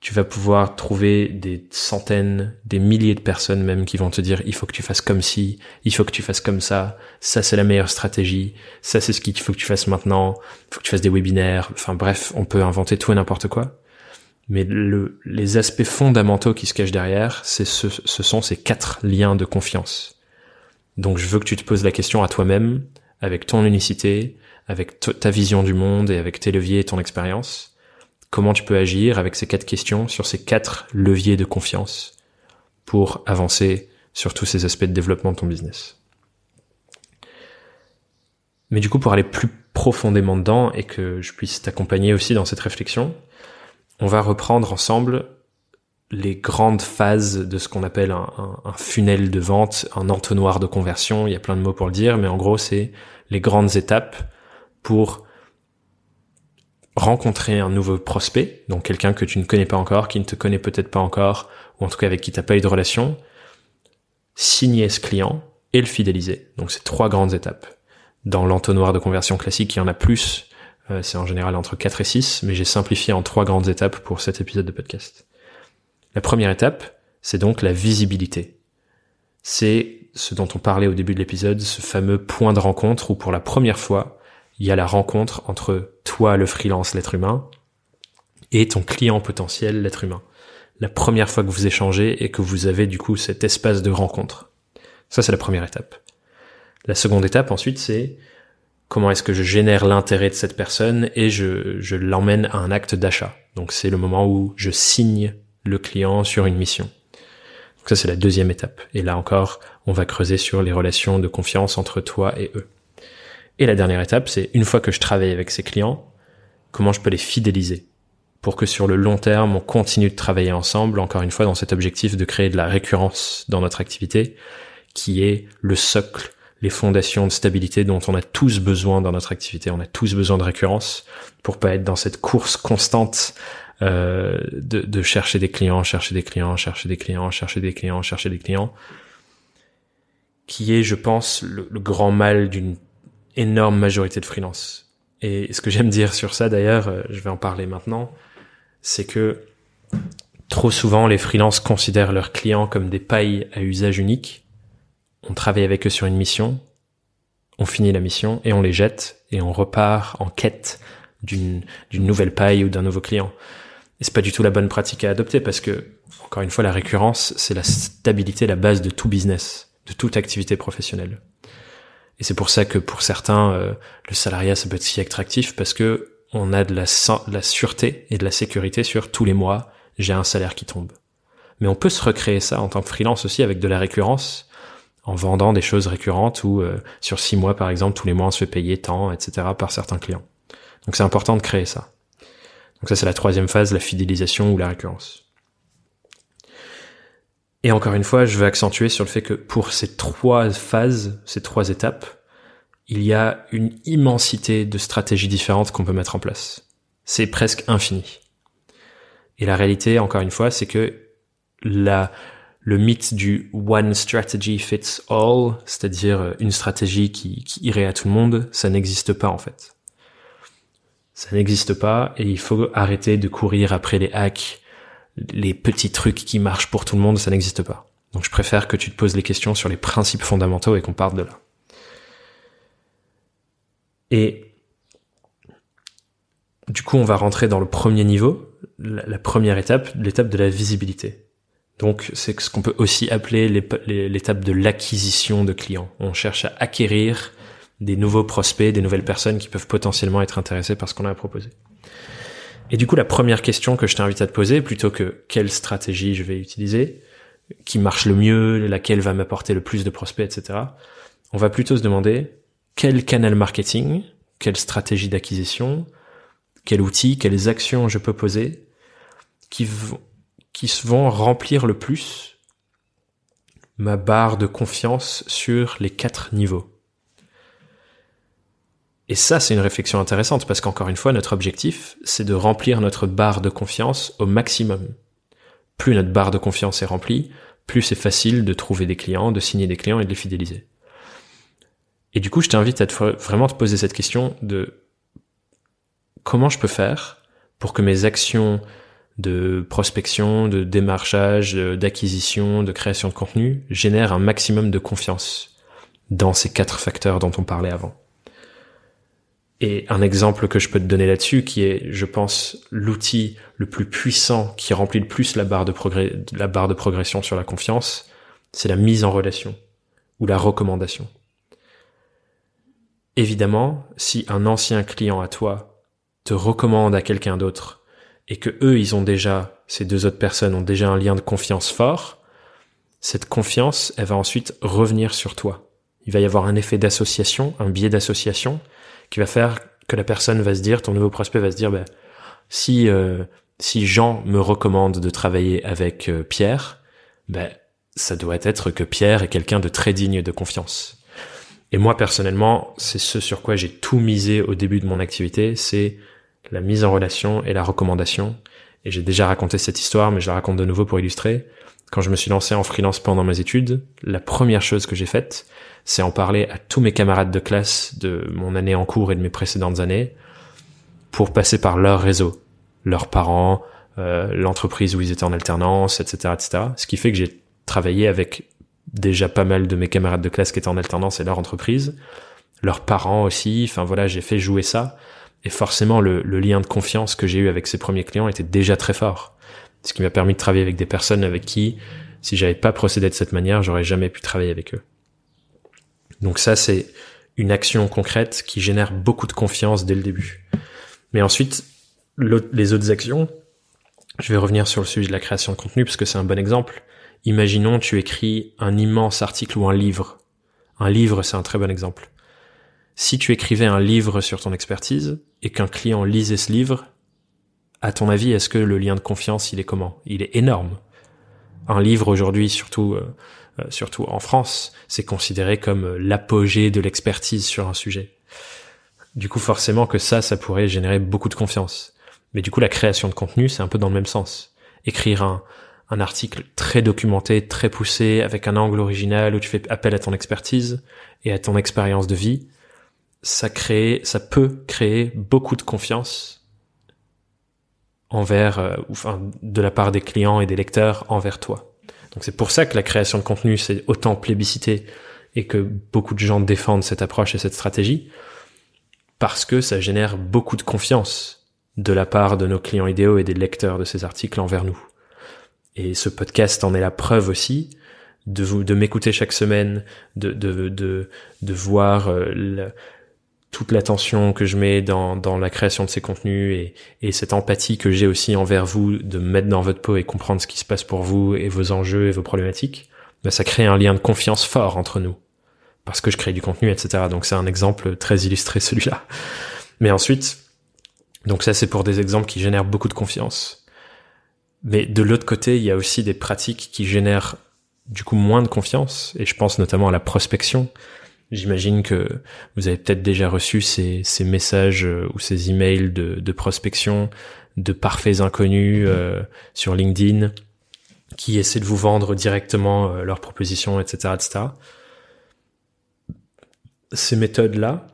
tu vas pouvoir trouver des centaines, des milliers de personnes même qui vont te dire il faut que tu fasses comme ci, il faut que tu fasses comme ça, ça c'est la meilleure stratégie, ça c'est ce qu'il faut que tu fasses maintenant, il faut que tu fasses des webinaires, enfin bref, on peut inventer tout et n'importe quoi. Mais le, les aspects fondamentaux qui se cachent derrière, c'est ce, ce sont ces quatre liens de confiance. Donc je veux que tu te poses la question à toi-même, avec ton unicité, avec ta vision du monde et avec tes leviers et ton expérience. Comment tu peux agir avec ces quatre questions sur ces quatre leviers de confiance pour avancer sur tous ces aspects de développement de ton business? Mais du coup, pour aller plus profondément dedans et que je puisse t'accompagner aussi dans cette réflexion, on va reprendre ensemble les grandes phases de ce qu'on appelle un, un, funnel de vente, un entonnoir de conversion. Il y a plein de mots pour le dire, mais en gros, c'est les grandes étapes pour rencontrer un nouveau prospect, donc quelqu'un que tu ne connais pas encore, qui ne te connaît peut-être pas encore, ou en tout cas avec qui tu n'as pas eu de relation, signer ce client et le fidéliser. Donc c'est trois grandes étapes. Dans l'entonnoir de conversion classique, il y en a plus, c'est en général entre 4 et 6, mais j'ai simplifié en trois grandes étapes pour cet épisode de podcast. La première étape, c'est donc la visibilité. C'est ce dont on parlait au début de l'épisode, ce fameux point de rencontre où pour la première fois, il y a la rencontre entre toi, le freelance, l'être humain, et ton client potentiel, l'être humain. La première fois que vous échangez et que vous avez du coup cet espace de rencontre. Ça, c'est la première étape. La seconde étape ensuite, c'est comment est-ce que je génère l'intérêt de cette personne et je, l'emmène à un acte d'achat. Donc c'est le moment où je signe le client sur une mission. Donc ça, c'est la deuxième étape. Et là encore, on va creuser sur les relations de confiance entre toi et eux. Et la dernière étape, c'est une fois que je travaille avec ces clients, comment je peux les fidéliser pour que sur le long terme, on continue de travailler ensemble, encore une fois, dans cet objectif de créer de la récurrence dans notre activité, qui est le socle, les fondations de stabilité dont on a tous besoin dans notre activité. On a tous besoin de récurrence pour pas être dans cette course constante euh, de, de chercher des clients, chercher des clients, chercher des clients, chercher des clients, chercher des clients, qui est, je pense, le, le grand mal d'une énorme majorité de freelance. Et ce que j'aime dire sur ça d'ailleurs, euh, je vais en parler maintenant, c'est que trop souvent les freelances considèrent leurs clients comme des pailles à usage unique. On travaille avec eux sur une mission, on finit la mission et on les jette et on repart en quête d'une nouvelle paille ou d'un nouveau client. Et c'est pas du tout la bonne pratique à adopter parce que encore une fois la récurrence c'est la stabilité, la base de tout business, de toute activité professionnelle. Et c'est pour ça que pour certains, euh, le salariat, ça peut être si attractif parce que on a de la, de la sûreté et de la sécurité sur tous les mois, j'ai un salaire qui tombe. Mais on peut se recréer ça en tant que freelance aussi avec de la récurrence, en vendant des choses récurrentes ou euh, sur six mois par exemple, tous les mois on se fait payer tant, etc. par certains clients. Donc c'est important de créer ça. Donc ça c'est la troisième phase, la fidélisation ou la récurrence. Et encore une fois, je veux accentuer sur le fait que pour ces trois phases, ces trois étapes, il y a une immensité de stratégies différentes qu'on peut mettre en place. C'est presque infini. Et la réalité, encore une fois, c'est que la, le mythe du one strategy fits all, c'est-à-dire une stratégie qui, qui irait à tout le monde, ça n'existe pas en fait. Ça n'existe pas et il faut arrêter de courir après les hacks, les petits trucs qui marchent pour tout le monde, ça n'existe pas. Donc je préfère que tu te poses les questions sur les principes fondamentaux et qu'on parte de là. Et du coup, on va rentrer dans le premier niveau, la, première étape, l'étape de la visibilité. Donc c'est ce qu'on peut aussi appeler l'étape de l'acquisition de clients. On cherche à acquérir des nouveaux prospects, des nouvelles personnes qui peuvent potentiellement être intéressées par ce qu'on a à proposer. Et du coup, la première question que je t'invite à te poser, plutôt que quelle stratégie je vais utiliser, qui marche le mieux, laquelle va m'apporter le plus de prospects, etc., on va plutôt se demander quel canal marketing, quelle stratégie d'acquisition, quel outil, quelles actions je peux poser qui vont, qui vont remplir le plus ma barre de confiance sur les quatre niveaux. Et ça, c'est une réflexion intéressante parce qu'encore une fois, notre objectif, c'est de remplir notre barre de confiance au maximum. Plus notre barre de confiance est remplie, plus c'est facile de trouver des clients, de signer des clients et de les fidéliser. Et du coup, je t'invite à vraiment te poser cette question de comment je peux faire pour que mes actions de prospection, de démarchage, d'acquisition, de création de contenu génèrent un maximum de confiance dans ces quatre facteurs dont on parlait avant. Et un exemple que je peux te donner là-dessus, qui est, je pense, l'outil le plus puissant qui remplit le plus la barre de, progrès, la barre de progression sur la confiance, c'est la mise en relation ou la recommandation. Évidemment, si un ancien client à toi te recommande à quelqu'un d'autre et que eux, ils ont déjà, ces deux autres personnes ont déjà un lien de confiance fort, cette confiance, elle va ensuite revenir sur toi. Il va y avoir un effet d'association, un biais d'association, qui va faire que la personne va se dire, ton nouveau prospect va se dire, bah, si euh, si Jean me recommande de travailler avec euh, Pierre, ben ça doit être que Pierre est quelqu'un de très digne de confiance. Et moi personnellement, c'est ce sur quoi j'ai tout misé au début de mon activité, c'est la mise en relation et la recommandation. Et j'ai déjà raconté cette histoire, mais je la raconte de nouveau pour illustrer. Quand je me suis lancé en freelance pendant mes études, la première chose que j'ai faite, c'est en parler à tous mes camarades de classe de mon année en cours et de mes précédentes années pour passer par leur réseau, leurs parents, euh, l'entreprise où ils étaient en alternance, etc., etc. Ce qui fait que j'ai travaillé avec déjà pas mal de mes camarades de classe qui étaient en alternance et leur entreprise, leurs parents aussi. Enfin voilà, j'ai fait jouer ça. Et forcément, le, lien de confiance que j'ai eu avec ces premiers clients était déjà très fort. Ce qui m'a permis de travailler avec des personnes avec qui, si j'avais pas procédé de cette manière, j'aurais jamais pu travailler avec eux. Donc ça, c'est une action concrète qui génère beaucoup de confiance dès le début. Mais ensuite, les autres actions, je vais revenir sur le sujet de la création de contenu parce que c'est un bon exemple. Imaginons tu écris un immense article ou un livre. Un livre, c'est un très bon exemple. Si tu écrivais un livre sur ton expertise et qu'un client lisait ce livre, à ton avis, est-ce que le lien de confiance, il est comment? Il est énorme. Un livre aujourd'hui, surtout euh, euh, surtout en France, c'est considéré comme euh, l'apogée de l'expertise sur un sujet. Du coup, forcément que ça, ça pourrait générer beaucoup de confiance. Mais du coup, la création de contenu, c'est un peu dans le même sens. Écrire un, un article très documenté, très poussé, avec un angle original où tu fais appel à ton expertise et à ton expérience de vie, ça crée, ça peut créer beaucoup de confiance envers, euh, enfin, de la part des clients et des lecteurs envers toi. Donc c'est pour ça que la création de contenu c'est autant plébiscité et que beaucoup de gens défendent cette approche et cette stratégie parce que ça génère beaucoup de confiance de la part de nos clients idéaux et des lecteurs de ces articles envers nous. Et ce podcast en est la preuve aussi de vous, de m'écouter chaque semaine, de, de, de, de voir euh, toute l'attention que je mets dans, dans la création de ces contenus et, et cette empathie que j'ai aussi envers vous, de me mettre dans votre peau et comprendre ce qui se passe pour vous et vos enjeux et vos problématiques, ben ça crée un lien de confiance fort entre nous parce que je crée du contenu, etc. Donc c'est un exemple très illustré celui-là. Mais ensuite, donc ça c'est pour des exemples qui génèrent beaucoup de confiance. Mais de l'autre côté, il y a aussi des pratiques qui génèrent du coup moins de confiance, et je pense notamment à la prospection. J'imagine que vous avez peut-être déjà reçu ces, ces messages euh, ou ces emails de, de prospection de parfaits inconnus euh, sur LinkedIn qui essaient de vous vendre directement euh, leurs propositions, etc., etc ces méthodes-là,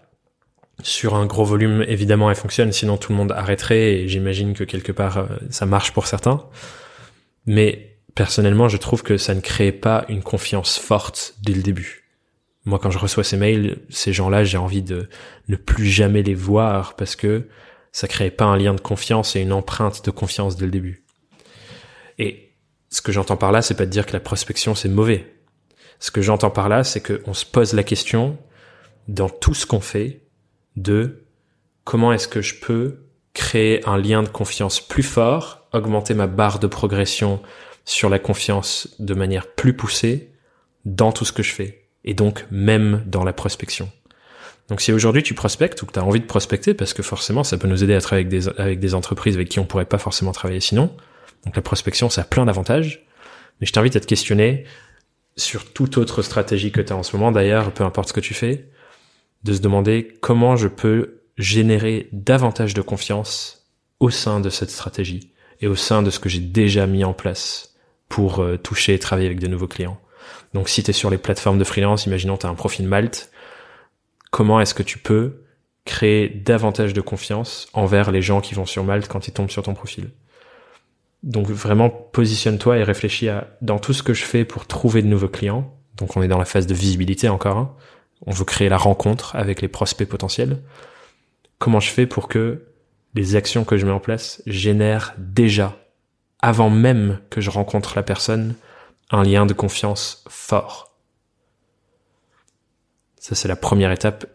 sur un gros volume, évidemment, elles fonctionnent, sinon tout le monde arrêterait, et j'imagine que quelque part, euh, ça marche pour certains. Mais personnellement, je trouve que ça ne crée pas une confiance forte dès le début. Moi, quand je reçois ces mails, ces gens-là, j'ai envie de ne plus jamais les voir parce que ça crée pas un lien de confiance et une empreinte de confiance dès le début. Et ce que j'entends par là, c'est pas de dire que la prospection c'est mauvais. Ce que j'entends par là, c'est qu'on se pose la question dans tout ce qu'on fait de comment est-ce que je peux créer un lien de confiance plus fort, augmenter ma barre de progression sur la confiance de manière plus poussée dans tout ce que je fais et donc même dans la prospection. Donc si aujourd'hui tu prospectes ou que tu as envie de prospecter parce que forcément ça peut nous aider à travailler avec des, avec des entreprises avec qui on pourrait pas forcément travailler sinon. Donc la prospection ça a plein d'avantages. Mais je t'invite à te questionner sur toute autre stratégie que tu as en ce moment d'ailleurs, peu importe ce que tu fais, de se demander comment je peux générer davantage de confiance au sein de cette stratégie et au sein de ce que j'ai déjà mis en place pour euh, toucher et travailler avec de nouveaux clients. Donc si tu es sur les plateformes de freelance, imaginons tu as un profil Malte, comment est-ce que tu peux créer davantage de confiance envers les gens qui vont sur Malte quand ils tombent sur ton profil? Donc vraiment positionne-toi et réfléchis à dans tout ce que je fais pour trouver de nouveaux clients. Donc on est dans la phase de visibilité encore. Hein on veut créer la rencontre avec les prospects potentiels. comment je fais pour que les actions que je mets en place génèrent déjà, avant même que je rencontre la personne, un lien de confiance fort. Ça, c'est la première étape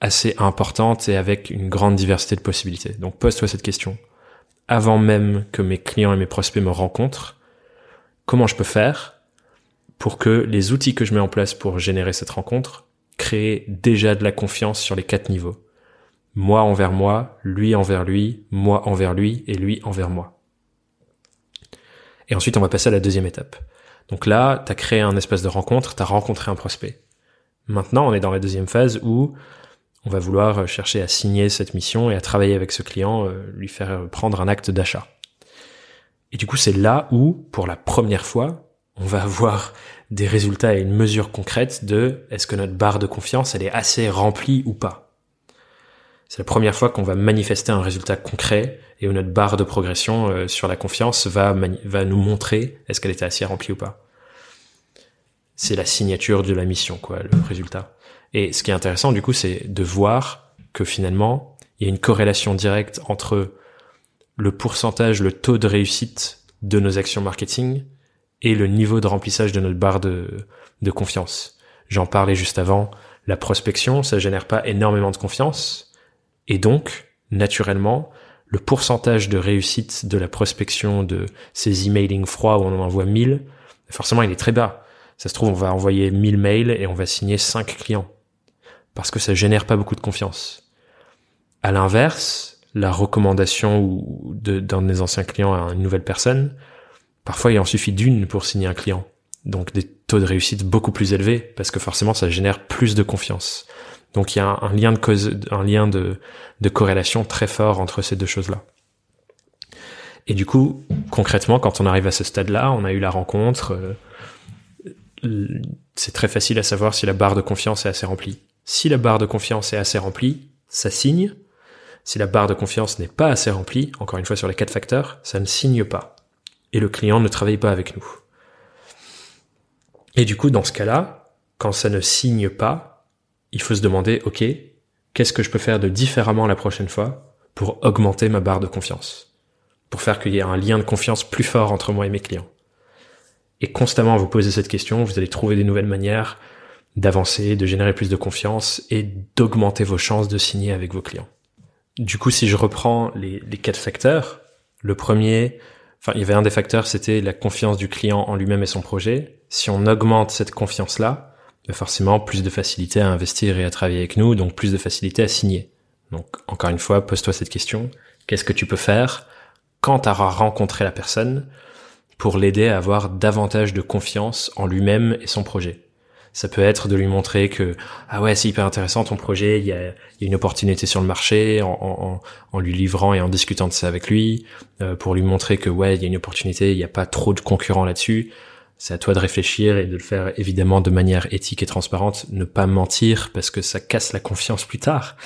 assez importante et avec une grande diversité de possibilités. Donc pose-toi cette question. Avant même que mes clients et mes prospects me rencontrent, comment je peux faire pour que les outils que je mets en place pour générer cette rencontre créent déjà de la confiance sur les quatre niveaux? Moi envers moi, lui envers lui, moi envers lui et lui envers moi. Et ensuite, on va passer à la deuxième étape. Donc là, tu as créé un espace de rencontre, tu as rencontré un prospect. Maintenant, on est dans la deuxième phase où on va vouloir chercher à signer cette mission et à travailler avec ce client, euh, lui faire prendre un acte d'achat. Et du coup, c'est là où, pour la première fois, on va avoir des résultats et une mesure concrète de est-ce que notre barre de confiance, elle est assez remplie ou pas. C'est la première fois qu'on va manifester un résultat concret et où notre barre de progression euh, sur la confiance va, va nous montrer est-ce qu'elle était assez remplie ou pas. C'est la signature de la mission, quoi, le résultat. Et ce qui est intéressant, du coup, c'est de voir que finalement, il y a une corrélation directe entre le pourcentage, le taux de réussite de nos actions marketing et le niveau de remplissage de notre barre de, de confiance. J'en parlais juste avant. La prospection, ça génère pas énormément de confiance. Et donc, naturellement, le pourcentage de réussite de la prospection de ces emailing froids où on en envoie 1000, forcément, il est très bas. Ça se trouve, on va envoyer 1000 mails et on va signer 5 clients parce que ça génère pas beaucoup de confiance. À l'inverse, la recommandation d'un de, mes anciens clients à une nouvelle personne, parfois il en suffit d'une pour signer un client. Donc des taux de réussite beaucoup plus élevés parce que forcément ça génère plus de confiance. Donc il y a un, lien de cause, un lien de, corrélation très fort entre ces deux choses-là. Et du coup, concrètement, quand on arrive à ce stade-là, on a eu la rencontre. Euh, c'est très facile à savoir si la barre de confiance est assez remplie. Si la barre de confiance est assez remplie, ça signe. Si la barre de confiance n'est pas assez remplie, encore une fois sur les quatre facteurs, ça ne signe pas. Et le client ne travaille pas avec nous. Et du coup, dans ce cas-là, quand ça ne signe pas, il faut se demander, OK, qu'est-ce que je peux faire de différemment la prochaine fois pour augmenter ma barre de confiance? Pour faire qu'il y ait un lien de confiance plus fort entre moi et mes clients. Et constamment vous posez cette question, vous allez trouver des nouvelles manières d'avancer, de générer plus de confiance et d'augmenter vos chances de signer avec vos clients. Du coup, si je reprends les, quatre facteurs, le premier, enfin, il y avait un des facteurs, c'était la confiance du client en lui-même et son projet. Si on augmente cette confiance-là, forcément plus de facilité à investir et à travailler avec nous, donc plus de facilité à signer. Donc, encore une fois, pose-toi cette question. Qu'est-ce que tu peux faire quand tu auras rencontré la personne pour l'aider à avoir davantage de confiance en lui-même et son projet? Ça peut être de lui montrer que ah ouais c'est hyper intéressant ton projet, il y a, une opportunité sur le marché en, lui livrant et en discutant de ça avec lui, euh, pour lui montrer que ouais il y a une opportunité, il n'y a pas trop de concurrents là-dessus. C'est à toi de réfléchir et de le faire évidemment de manière éthique et transparente, ne pas mentir parce que ça casse la confiance plus tard,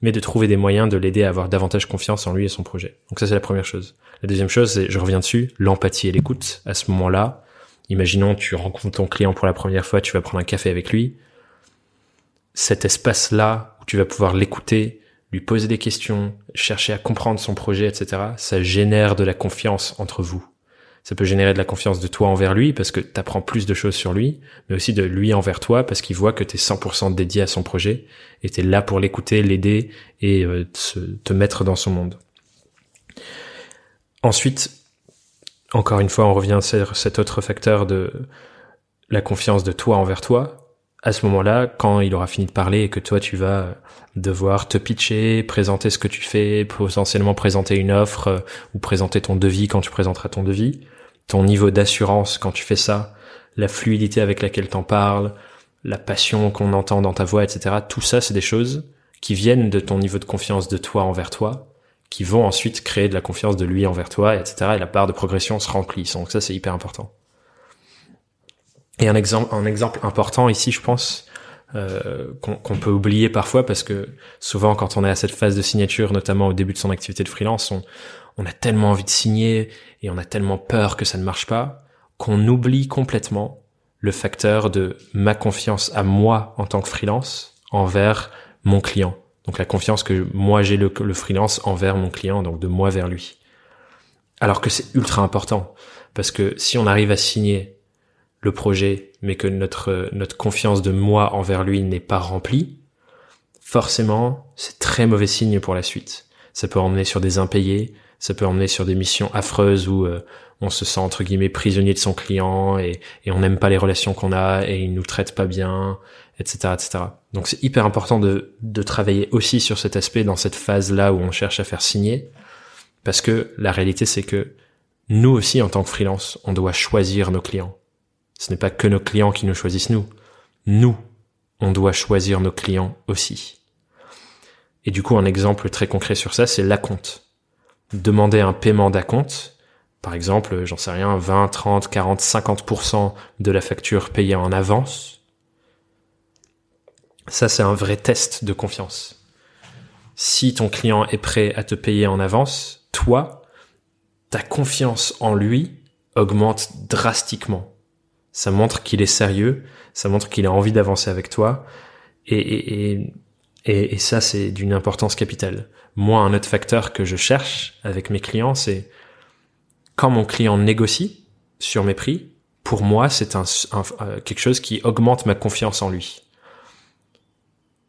mais de trouver des moyens de l'aider à avoir davantage confiance en lui et son projet. Donc ça c'est la première chose. La deuxième chose, c'est, je reviens dessus, l'empathie et l'écoute. À ce moment-là, Imaginons, tu rencontres ton client pour la première fois, tu vas prendre un café avec lui. Cet espace-là où tu vas pouvoir l'écouter, lui poser des questions, chercher à comprendre son projet, etc., ça génère de la confiance entre vous. Ça peut générer de la confiance de toi envers lui parce que tu apprends plus de choses sur lui, mais aussi de lui envers toi parce qu'il voit que tu es 100% dédié à son projet et tu es là pour l'écouter, l'aider et euh, te mettre dans son monde. Ensuite, encore une fois, on revient sur cet autre facteur de la confiance de toi envers toi. À ce moment-là, quand il aura fini de parler et que toi tu vas devoir te pitcher, présenter ce que tu fais, potentiellement présenter une offre euh, ou présenter ton devis quand tu présenteras ton devis, ton niveau d'assurance quand tu fais ça, la fluidité avec laquelle t'en parles, la passion qu'on entend dans ta voix, etc. Tout ça, c'est des choses qui viennent de ton niveau de confiance de toi envers toi qui vont ensuite créer de la confiance de lui envers toi, etc. Et la barre de progression se remplit. Donc ça, c'est hyper important. Et un exemple, un exemple important ici, je pense, euh, qu'on peut oublier parfois parce que souvent, quand on est à cette phase de signature, notamment au début de son activité de freelance, on, on a tellement envie de signer et on a tellement peur que ça ne marche pas qu'on oublie complètement le facteur de ma confiance à moi en tant que freelance envers mon client. Donc la confiance que moi j'ai le, freelance envers mon client, donc de moi vers lui. Alors que c'est ultra important parce que si on arrive à signer le projet, mais que notre notre confiance de moi envers lui n'est pas remplie, forcément c'est très mauvais signe pour la suite. Ça peut emmener sur des impayés, ça peut emmener sur des missions affreuses où euh, on se sent entre guillemets prisonnier de son client et, et on n'aime pas les relations qu'on a et il nous traite pas bien, etc., etc. Donc c'est hyper important de, de travailler aussi sur cet aspect dans cette phase là où on cherche à faire signer, parce que la réalité c'est que nous aussi en tant que freelance, on doit choisir nos clients. Ce n'est pas que nos clients qui nous choisissent nous. Nous, on doit choisir nos clients aussi. Et du coup, un exemple très concret sur ça, c'est l'acompte. Demander un paiement d'acompte, par exemple, j'en sais rien, 20, 30, 40, 50% de la facture payée en avance, ça c'est un vrai test de confiance. Si ton client est prêt à te payer en avance, toi, ta confiance en lui augmente drastiquement. Ça montre qu'il est sérieux, ça montre qu'il a envie d'avancer avec toi, et, et, et, et ça c'est d'une importance capitale. Moi, un autre facteur que je cherche avec mes clients, c'est quand mon client négocie sur mes prix, pour moi, c'est un, euh, quelque chose qui augmente ma confiance en lui.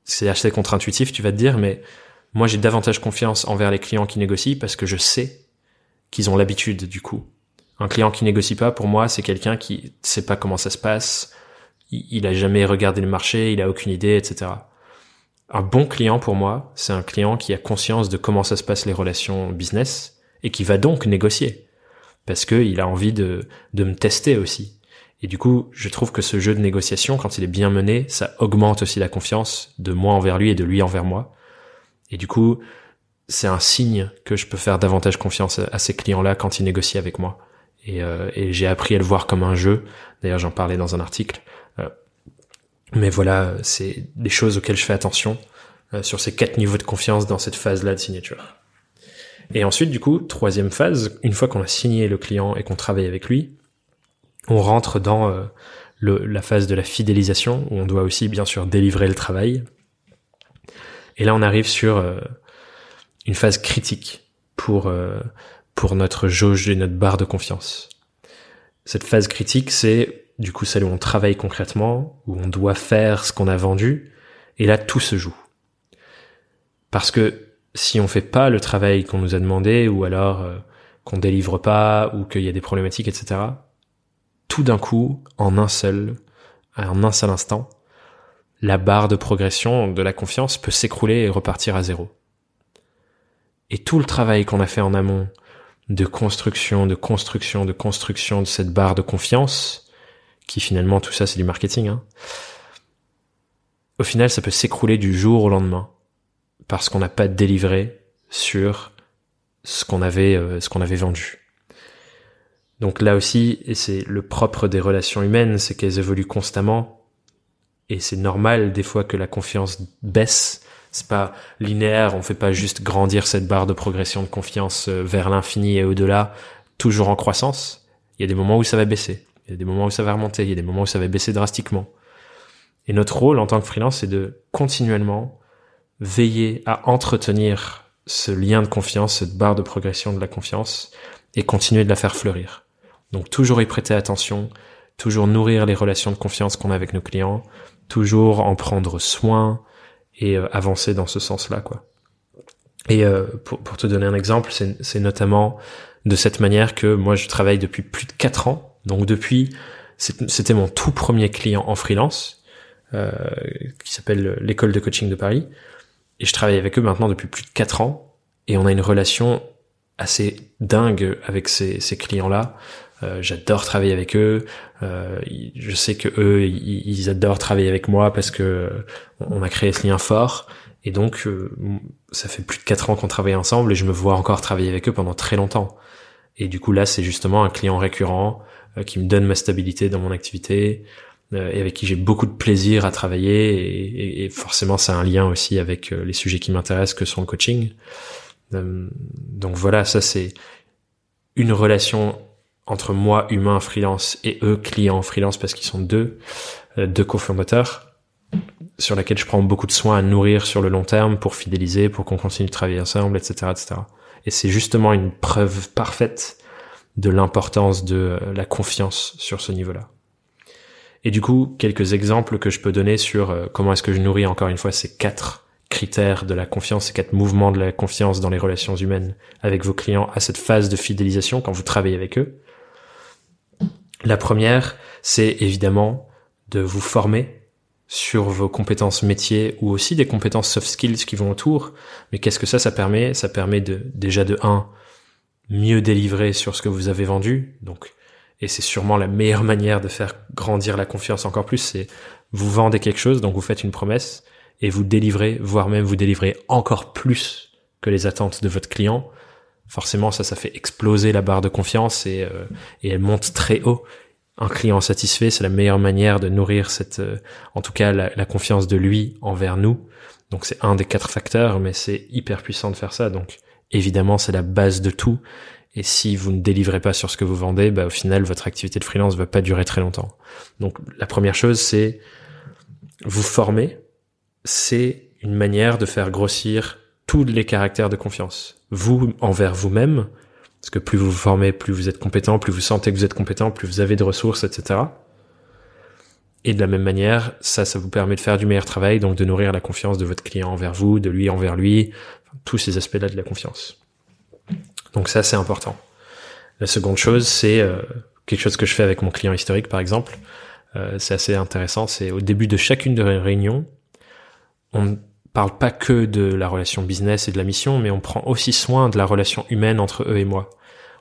C'est assez contre-intuitif, tu vas te dire, mais moi j'ai davantage confiance envers les clients qui négocient parce que je sais qu'ils ont l'habitude du coup. Un client qui négocie pas, pour moi, c'est quelqu'un qui sait pas comment ça se passe, il, a jamais regardé le marché, il a aucune idée, etc. Un bon client pour moi, c'est un client qui a conscience de comment ça se passe les relations business et qui va donc négocier parce qu'il a envie de, de me tester aussi. Et du coup, je trouve que ce jeu de négociation, quand il est bien mené, ça augmente aussi la confiance de moi envers lui et de lui envers moi. Et du coup, c'est un signe que je peux faire davantage confiance à ces clients-là quand ils négocient avec moi. Et, euh, j'ai appris à le voir comme un jeu. D'ailleurs, j'en parlais dans un article. Euh, mais voilà, c'est des choses auxquelles je fais attention euh, sur ces quatre niveaux de confiance dans cette phase-là de signature. Et ensuite, du coup, troisième phase, une fois qu'on a signé le client et qu'on travaille avec lui, on rentre dans euh, la phase de la fidélisation où on doit aussi bien sûr délivrer le travail. Et là, on arrive sur euh, une phase critique pour euh, pour notre jauge et notre barre de confiance. Cette phase critique, c'est du coup celle où on travaille concrètement, où on doit faire ce qu'on a vendu, et là tout se joue. Parce que si on fait pas le travail qu'on nous a demandé, ou alors euh, qu'on délivre pas, ou qu'il y a des problématiques, etc., tout d'un coup, en un seul, en un seul instant, la barre de progression de la confiance peut s'écrouler et repartir à zéro. Et tout le travail qu'on a fait en amont, de construction, de construction, de construction de cette barre de confiance, qui finalement tout ça c'est du marketing, hein, au final ça peut s'écrouler du jour au lendemain parce qu'on n'a pas délivré sur ce qu'on avait euh, ce qu'on avait vendu. Donc là aussi, et c'est le propre des relations humaines, c'est qu'elles évoluent constamment et c'est normal des fois que la confiance baisse c'est pas linéaire, on fait pas juste grandir cette barre de progression de confiance euh, vers l'infini et au-delà, toujours en croissance. Il y a des moments où ça va baisser, il y a des moments où ça va remonter, il y a des moments où ça va baisser drastiquement. Et notre rôle en tant que freelance, c'est de continuellement veiller à entretenir ce lien de confiance, cette barre de progression de la confiance, et continuer de la faire fleurir. Donc toujours y prêter attention, toujours nourrir les relations de confiance qu'on a avec nos clients, toujours en prendre soin, et euh, avancer dans ce sens-là, quoi. Et euh, pour, pour, te donner un exemple, c'est notamment de cette manière que moi je travaille depuis plus de quatre ans. Donc depuis, c'était mon tout premier client en freelance, euh, qui s'appelle l'école de coaching de Paris. Et je travaille avec eux maintenant depuis plus de quatre ans. Et on a une relation assez dingue avec ces, clients-là. Euh, j'adore travailler avec eux. Euh, je sais que eux, ils, adorent travailler avec moi parce que on a créé ce lien fort. Et donc, ça fait plus de quatre ans qu'on travaille ensemble et je me vois encore travailler avec eux pendant très longtemps. Et du coup, là, c'est justement un client récurrent qui me donne ma stabilité dans mon activité et avec qui j'ai beaucoup de plaisir à travailler. Et, et forcément, ça a un lien aussi avec les sujets qui m'intéressent que sont le coaching. donc voilà, ça c'est une relation entre moi, humain, freelance, et eux, clients, freelance, parce qu'ils sont deux, euh, deux cofondateurs. sur laquelle je prends beaucoup de soin à nourrir sur le long terme pour fidéliser, pour qu'on continue de travailler ensemble, etc., etc. Et c'est justement une preuve parfaite de l'importance de euh, la confiance sur ce niveau-là. Et du coup, quelques exemples que je peux donner sur euh, comment est-ce que je nourris encore une fois ces quatre critères de la confiance, ces quatre mouvements de la confiance dans les relations humaines avec vos clients à cette phase de fidélisation quand vous travaillez avec eux. La première, c'est évidemment de vous former sur vos compétences métiers ou aussi des compétences soft skills qui vont autour. Mais qu'est-ce que ça, ça permet? Ça permet de déjà de un mieux délivrer sur ce que vous avez vendu. Donc, et c'est sûrement la meilleure manière de faire grandir la confiance encore plus. C'est vous vendez quelque chose, donc vous faites une promesse et vous délivrez, voire même vous délivrez encore plus que les attentes de votre client. Forcément, ça, ça fait exploser la barre de confiance et, euh, et elle monte très haut un client satisfait, c'est la meilleure manière de nourrir cette, euh, en tout cas, la, confiance de lui envers nous. Donc c'est un des quatre facteurs, mais c'est hyper puissant de faire ça. Donc évidemment, c'est la base de tout. Et si vous ne délivrez pas sur ce que vous vendez, bah, au final, votre activité de freelance va pas durer très longtemps. Donc la première chose, c'est vous former. C'est une manière de faire grossir tous les caractères de confiance. Vous envers vous-même, parce que plus vous vous formez, plus vous êtes compétent, plus vous sentez que vous êtes compétent, plus vous avez de ressources, etc. Et de la même manière, ça, ça vous permet de faire du meilleur travail, donc de nourrir la confiance de votre client envers vous, de lui envers lui, tous ces aspects-là de la confiance. Donc ça, c'est important. La seconde chose, c'est euh, quelque chose que je fais avec mon client historique, par exemple. Euh, c'est assez intéressant. C'est au début de chacune de les réunions, on ne parle pas que de la relation business et de la mission, mais on prend aussi soin de la relation humaine entre eux et moi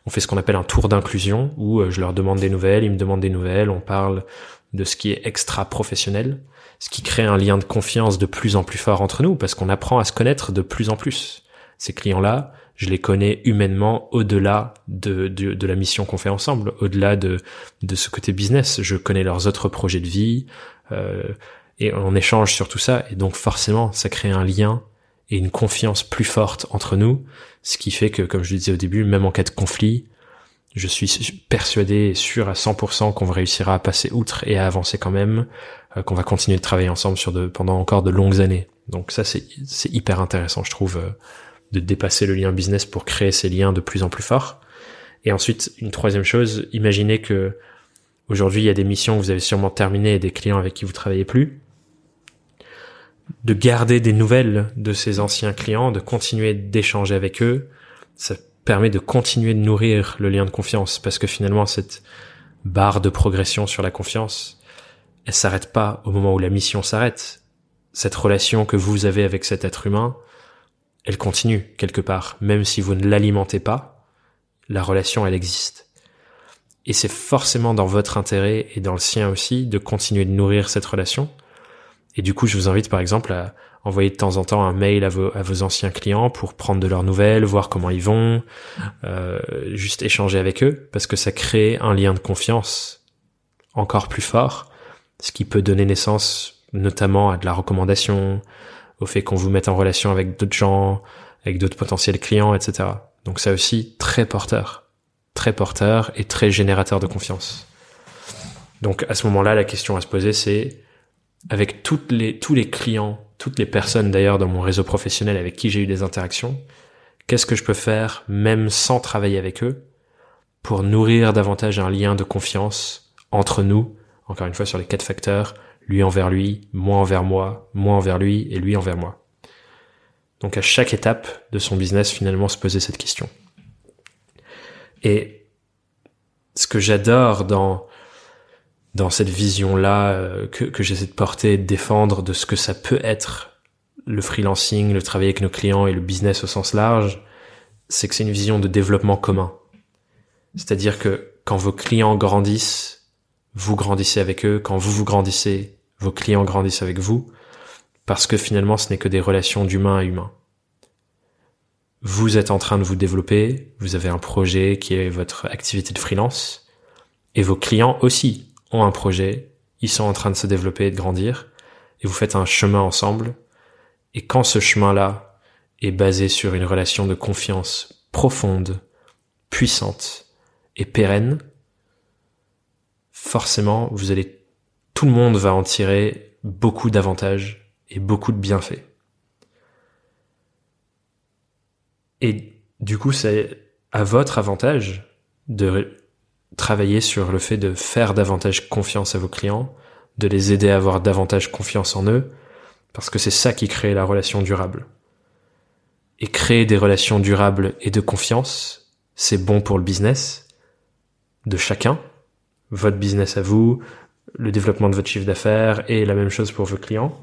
on fait ce qu'on appelle un tour d'inclusion où euh, je leur demande des nouvelles, ils me demandent des nouvelles, on parle de ce qui est extra professionnel, ce qui crée un lien de confiance de plus en plus fort entre nous parce qu'on apprend à se connaître de plus en plus. Ces clients-là, je les connais humainement au-delà de, de, la mission qu'on fait ensemble, au-delà de, de ce côté business. Je connais leurs autres projets de vie euh, et on échange sur tout ça et donc forcément ça crée un lien et une confiance plus forte entre nous, ce qui fait que, comme je le disais au début, même en cas de conflit, je suis persuadé et sûr à 100% qu'on réussira à passer outre et à avancer quand même, qu'on va continuer de travailler ensemble sur de, pendant encore de longues années. Donc ça, c'est, c'est hyper intéressant, je trouve, euh, de dépasser le lien business pour créer ces liens de plus en plus forts. Et ensuite, une troisième chose, imaginez que aujourd'hui, il y a des missions que vous avez sûrement terminées et des clients avec qui vous travaillez plus de garder des nouvelles de ces anciens clients, de continuer d'échanger avec eux, ça permet de continuer de nourrir le lien de confiance parce que finalement cette barre de progression sur la confiance, elle s'arrête pas au moment où la mission s'arrête. Cette relation que vous avez avec cet être humain, elle continue quelque part, même si vous ne l'alimentez pas, la relation elle existe. Et c'est forcément dans votre intérêt et dans le sien aussi de continuer de nourrir cette relation et du coup, je vous invite par exemple à envoyer de temps en temps un mail à vos, anciens clients pour prendre de leurs nouvelles, voir comment ils vont, euh, juste échanger avec eux, parce que ça crée un lien de confiance encore plus fort, ce qui peut donner naissance notamment à de la recommandation, au fait qu'on vous mette en relation avec d'autres gens, avec d'autres potentiels clients, etc. Donc ça aussi très porteur, très porteur et très générateur de confiance. Donc à ce moment-là, la question à se poser, c'est avec toutes les, tous les clients, toutes les personnes d'ailleurs dans mon réseau professionnel avec qui j'ai eu des interactions, qu'est-ce que je peux faire même sans travailler avec eux pour nourrir davantage un lien de confiance entre nous, encore une fois sur les quatre facteurs, lui envers lui, moi envers moi, moi envers lui et lui envers moi. Donc à chaque étape de son business finalement se poser cette question. Et ce que j'adore dans dans cette vision-là euh, que, que j'essaie de porter et de défendre de ce que ça peut être le freelancing, le travail avec nos clients et le business au sens large, c'est que c'est une vision de développement commun. C'est-à-dire que quand vos clients grandissent, vous grandissez avec eux, quand vous vous grandissez, vos clients grandissent avec vous, parce que finalement ce n'est que des relations d'humain à humain. Vous êtes en train de vous développer, vous avez un projet qui est votre activité de freelance, et vos clients aussi ont un projet, ils sont en train de se développer et de grandir, et vous faites un chemin ensemble. Et quand ce chemin-là est basé sur une relation de confiance profonde, puissante et pérenne, forcément, vous allez, tout le monde va en tirer beaucoup d'avantages et beaucoup de bienfaits. Et du coup, c'est à votre avantage de travailler sur le fait de faire davantage confiance à vos clients, de les aider à avoir davantage confiance en eux, parce que c'est ça qui crée la relation durable. Et créer des relations durables et de confiance, c'est bon pour le business de chacun, votre business à vous, le développement de votre chiffre d'affaires et la même chose pour vos clients.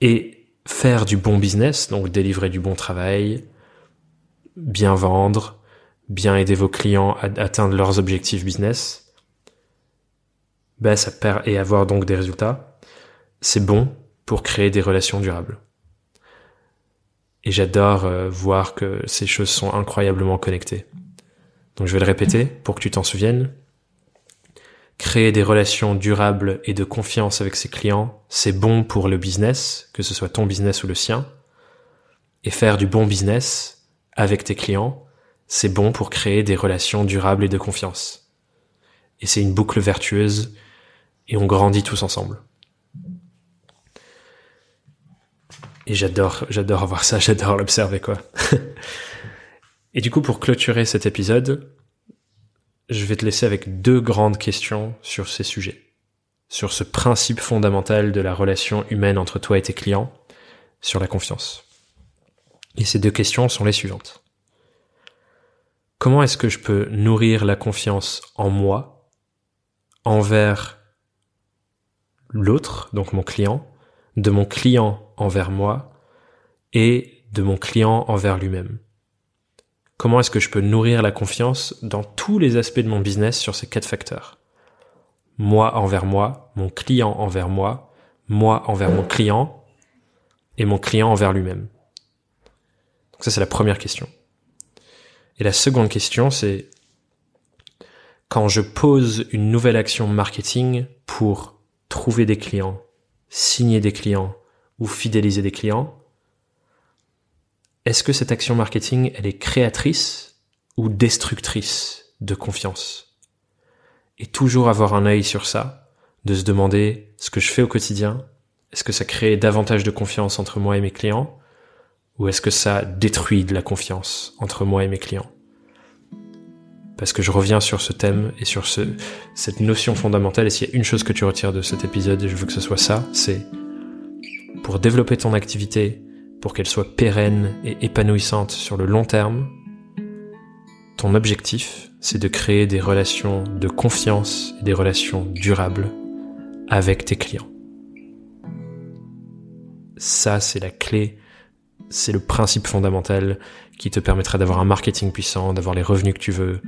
Et faire du bon business, donc délivrer du bon travail, bien vendre, bien aider vos clients à atteindre leurs objectifs business, ben ça perd et avoir donc des résultats, c'est bon pour créer des relations durables. Et j'adore euh, voir que ces choses sont incroyablement connectées. Donc je vais le répéter pour que tu t'en souviennes. Créer des relations durables et de confiance avec ses clients, c'est bon pour le business, que ce soit ton business ou le sien. Et faire du bon business avec tes clients, c'est bon pour créer des relations durables et de confiance. Et c'est une boucle vertueuse et on grandit tous ensemble. Et j'adore, j'adore voir ça, j'adore l'observer, quoi. et du coup, pour clôturer cet épisode, je vais te laisser avec deux grandes questions sur ces sujets. Sur ce principe fondamental de la relation humaine entre toi et tes clients, sur la confiance. Et ces deux questions sont les suivantes. Comment est-ce que je peux nourrir la confiance en moi, envers l'autre, donc mon client, de mon client envers moi et de mon client envers lui-même? Comment est-ce que je peux nourrir la confiance dans tous les aspects de mon business sur ces quatre facteurs? Moi envers moi, mon client envers moi, moi envers mon client et mon client envers lui-même. Donc ça c'est la première question. Et la seconde question c'est quand je pose une nouvelle action marketing pour trouver des clients, signer des clients ou fidéliser des clients, est-ce que cette action marketing, elle est créatrice ou destructrice de confiance? Et toujours avoir un œil sur ça, de se demander ce que je fais au quotidien, est-ce que ça crée davantage de confiance entre moi et mes clients ou est-ce que ça détruit de la confiance entre moi et mes clients? Parce que je reviens sur ce thème et sur ce, cette notion fondamentale. Et s'il y a une chose que tu retires de cet épisode, et je veux que ce soit ça, c'est pour développer ton activité, pour qu'elle soit pérenne et épanouissante sur le long terme, ton objectif, c'est de créer des relations de confiance et des relations durables avec tes clients. Ça, c'est la clé, c'est le principe fondamental qui te permettra d'avoir un marketing puissant, d'avoir les revenus que tu veux,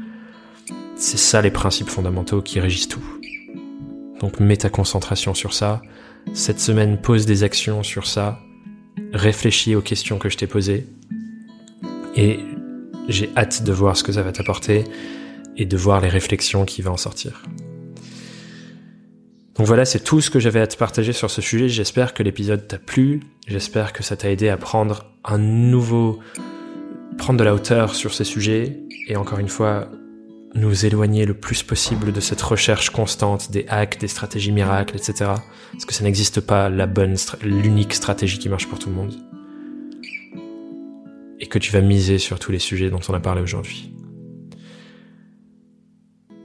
c'est ça les principes fondamentaux qui régissent tout. Donc mets ta concentration sur ça. Cette semaine, pose des actions sur ça. Réfléchis aux questions que je t'ai posées. Et j'ai hâte de voir ce que ça va t'apporter et de voir les réflexions qui vont en sortir. Donc voilà, c'est tout ce que j'avais à te partager sur ce sujet. J'espère que l'épisode t'a plu. J'espère que ça t'a aidé à prendre un nouveau, prendre de la hauteur sur ces sujets. Et encore une fois, nous éloigner le plus possible de cette recherche constante des hacks, des stratégies miracles, etc. Parce que ça n'existe pas la bonne, l'unique stratégie qui marche pour tout le monde. Et que tu vas miser sur tous les sujets dont on a parlé aujourd'hui.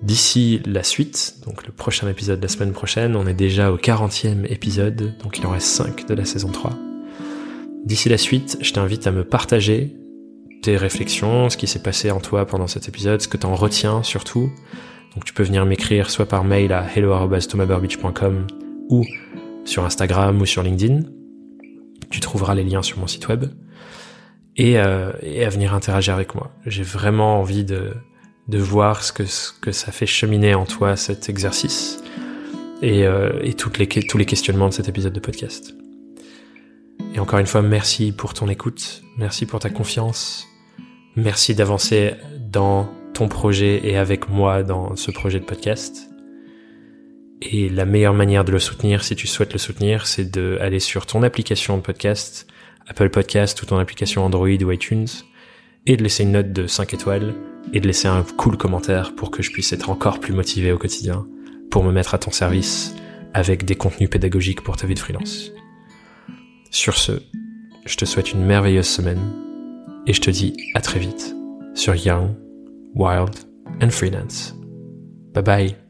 D'ici la suite, donc le prochain épisode de la semaine prochaine, on est déjà au 40e épisode, donc il en reste 5 de la saison 3. D'ici la suite, je t'invite à me partager tes réflexions, ce qui s'est passé en toi pendant cet épisode, ce que t'en retiens surtout. Donc tu peux venir m'écrire soit par mail à hello.thomasburbidge.com ou sur Instagram ou sur LinkedIn. Tu trouveras les liens sur mon site web. Et, euh, et à venir interagir avec moi. J'ai vraiment envie de, de voir ce que, ce que ça fait cheminer en toi cet exercice et, euh, et toutes les, tous les questionnements de cet épisode de podcast. Et encore une fois, merci pour ton écoute, merci pour ta confiance, Merci d'avancer dans ton projet et avec moi dans ce projet de podcast. Et la meilleure manière de le soutenir, si tu souhaites le soutenir, c'est d'aller sur ton application de podcast, Apple Podcast ou ton application Android ou iTunes, et de laisser une note de 5 étoiles et de laisser un cool commentaire pour que je puisse être encore plus motivé au quotidien, pour me mettre à ton service, avec des contenus pédagogiques pour ta vie de freelance. Sur ce, je te souhaite une merveilleuse semaine et je te dis à très vite sur Young, Wild and Freelance. Bye bye